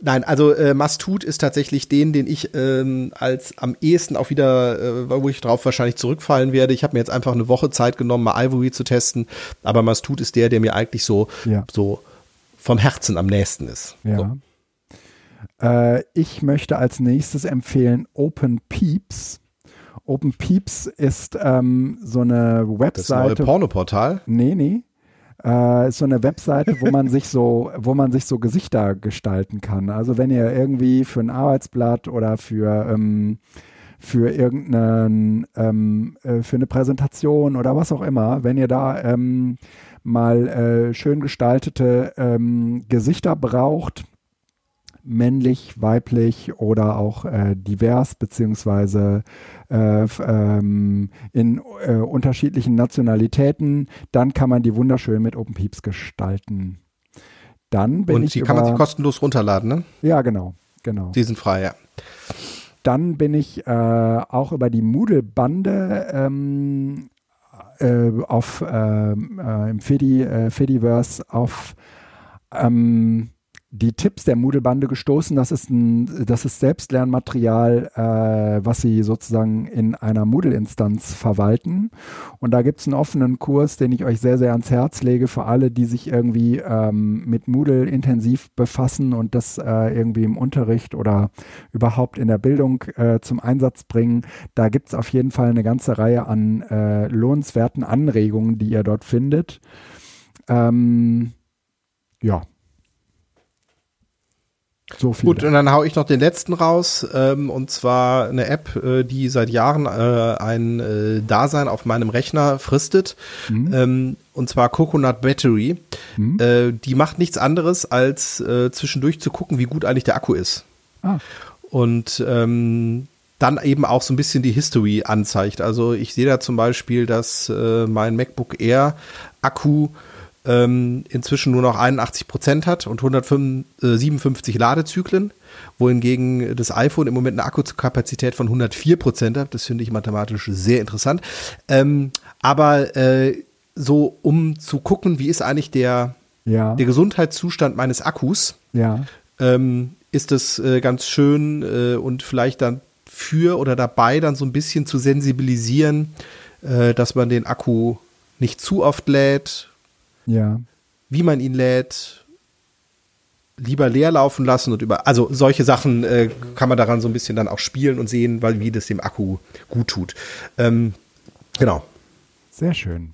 Speaker 2: nein, also äh, Mastut ist tatsächlich den, den ich ähm, als am ehesten auch wieder, äh, wo ich drauf wahrscheinlich zurückfallen werde. Ich habe mir jetzt einfach eine Woche Zeit genommen, mal Ivory zu testen, aber Mastut ist der, der mir eigentlich so,
Speaker 1: Ja.
Speaker 2: so vom Herzen am nächsten ist.
Speaker 1: Ja.
Speaker 2: So.
Speaker 1: Äh, ich möchte als nächstes empfehlen Open Peeps. Open Peeps ist ähm, so eine
Speaker 2: Das neue
Speaker 1: Webseite.
Speaker 2: Pornoportal.
Speaker 1: Nee, nee. Äh, ist so eine Webseite, wo man sich so, wo man sich so Gesichter gestalten kann. Also wenn ihr irgendwie für ein Arbeitsblatt oder für ähm, für irgendeinen ähm, äh, für eine Präsentation oder was auch immer, wenn ihr da ähm, mal äh, schön gestaltete ähm, Gesichter braucht, männlich, weiblich oder auch äh, divers, beziehungsweise äh, ähm, in äh, unterschiedlichen Nationalitäten, dann kann man die wunderschön mit Open Peeps gestalten. Dann bin
Speaker 2: Und
Speaker 1: ich
Speaker 2: die kann man sich
Speaker 1: über,
Speaker 2: kostenlos runterladen, ne?
Speaker 1: ja genau, genau.
Speaker 2: Die sind frei, ja.
Speaker 1: Dann bin ich äh, auch über die Moodle-Bande ähm, äh, auf ähm, äh, im Fedi, äh, Fediverse auf ähm, die Tipps der Moodle-Bande gestoßen. Das ist ein, das ist Selbstlernmaterial, äh, was sie sozusagen in einer Moodle-Instanz verwalten. Und da gibt es einen offenen Kurs, den ich euch sehr, sehr ans Herz lege für alle, die sich irgendwie ähm, mit Moodle intensiv befassen und das äh, irgendwie im Unterricht oder überhaupt in der Bildung äh, zum Einsatz bringen. Da gibt es auf jeden Fall eine ganze Reihe an äh, lohnenswerten Anregungen, die ihr dort findet. Ähm, ja. So viel.
Speaker 2: Gut, und dann hau ich noch den letzten raus, ähm, und zwar eine App, äh, die seit Jahren äh, ein äh, Dasein auf meinem Rechner fristet,
Speaker 1: Mhm.
Speaker 2: ähm, und zwar Coconut Battery.
Speaker 1: Mhm.
Speaker 2: Äh, die macht nichts anderes, als äh, zwischendurch zu gucken, wie gut eigentlich der Akku ist.
Speaker 1: Ah.
Speaker 2: Und ähm, dann eben auch so ein bisschen die History anzeigt. Also ich sehe da zum Beispiel, dass äh, mein MacBook Air Akku ähm, inzwischen nur noch 81 Prozent hat und 157 Ladezyklen, wohingegen das iPhone im Moment eine Akkukapazität von 104 Prozent hat. Das finde ich mathematisch sehr interessant. Ähm, aber äh, so, um zu gucken, wie ist eigentlich der,
Speaker 1: ja,
Speaker 2: der Gesundheitszustand meines Akkus,
Speaker 1: ja,
Speaker 2: ähm, ist es äh, ganz schön äh, und vielleicht dann für oder dabei dann so ein bisschen zu sensibilisieren, äh, dass man den Akku nicht zu oft lädt,
Speaker 1: Ja.
Speaker 2: Wie man ihn lädt, lieber leer laufen lassen und über, also solche Sachen äh, kann man daran so ein bisschen dann auch spielen und sehen, weil wie das dem Akku gut tut. Ähm, genau.
Speaker 1: Sehr schön.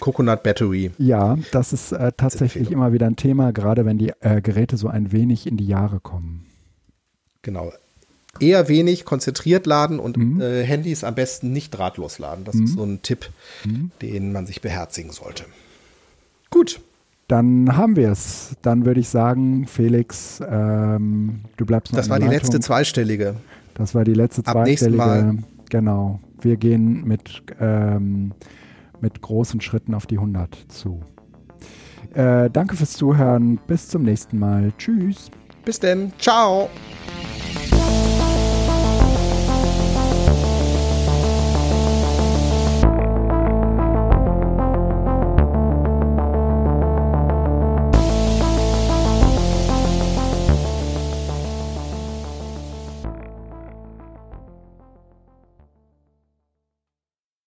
Speaker 2: Coconut Battery.
Speaker 1: Ja, das ist äh, tatsächlich immer wieder ein Thema, gerade wenn die äh, Geräte so ein wenig in die Jahre kommen.
Speaker 2: Genau. Eher wenig konzentriert laden und mhm. äh, Handys am besten nicht drahtlos laden. Das mhm. ist so ein Tipp, mhm. den man sich beherzigen sollte. Gut.
Speaker 1: Dann haben wir es. Dann würde ich sagen, Felix, ähm, du bleibst noch
Speaker 2: Das war die Leitung. letzte zweistellige.
Speaker 1: Das war die letzte
Speaker 2: Ab zweistellige. Mal.
Speaker 1: Genau. Wir gehen mit, ähm, mit großen Schritten auf die 100 zu. Äh, danke fürs Zuhören. Bis zum nächsten Mal. Tschüss.
Speaker 2: Bis denn. Ciao.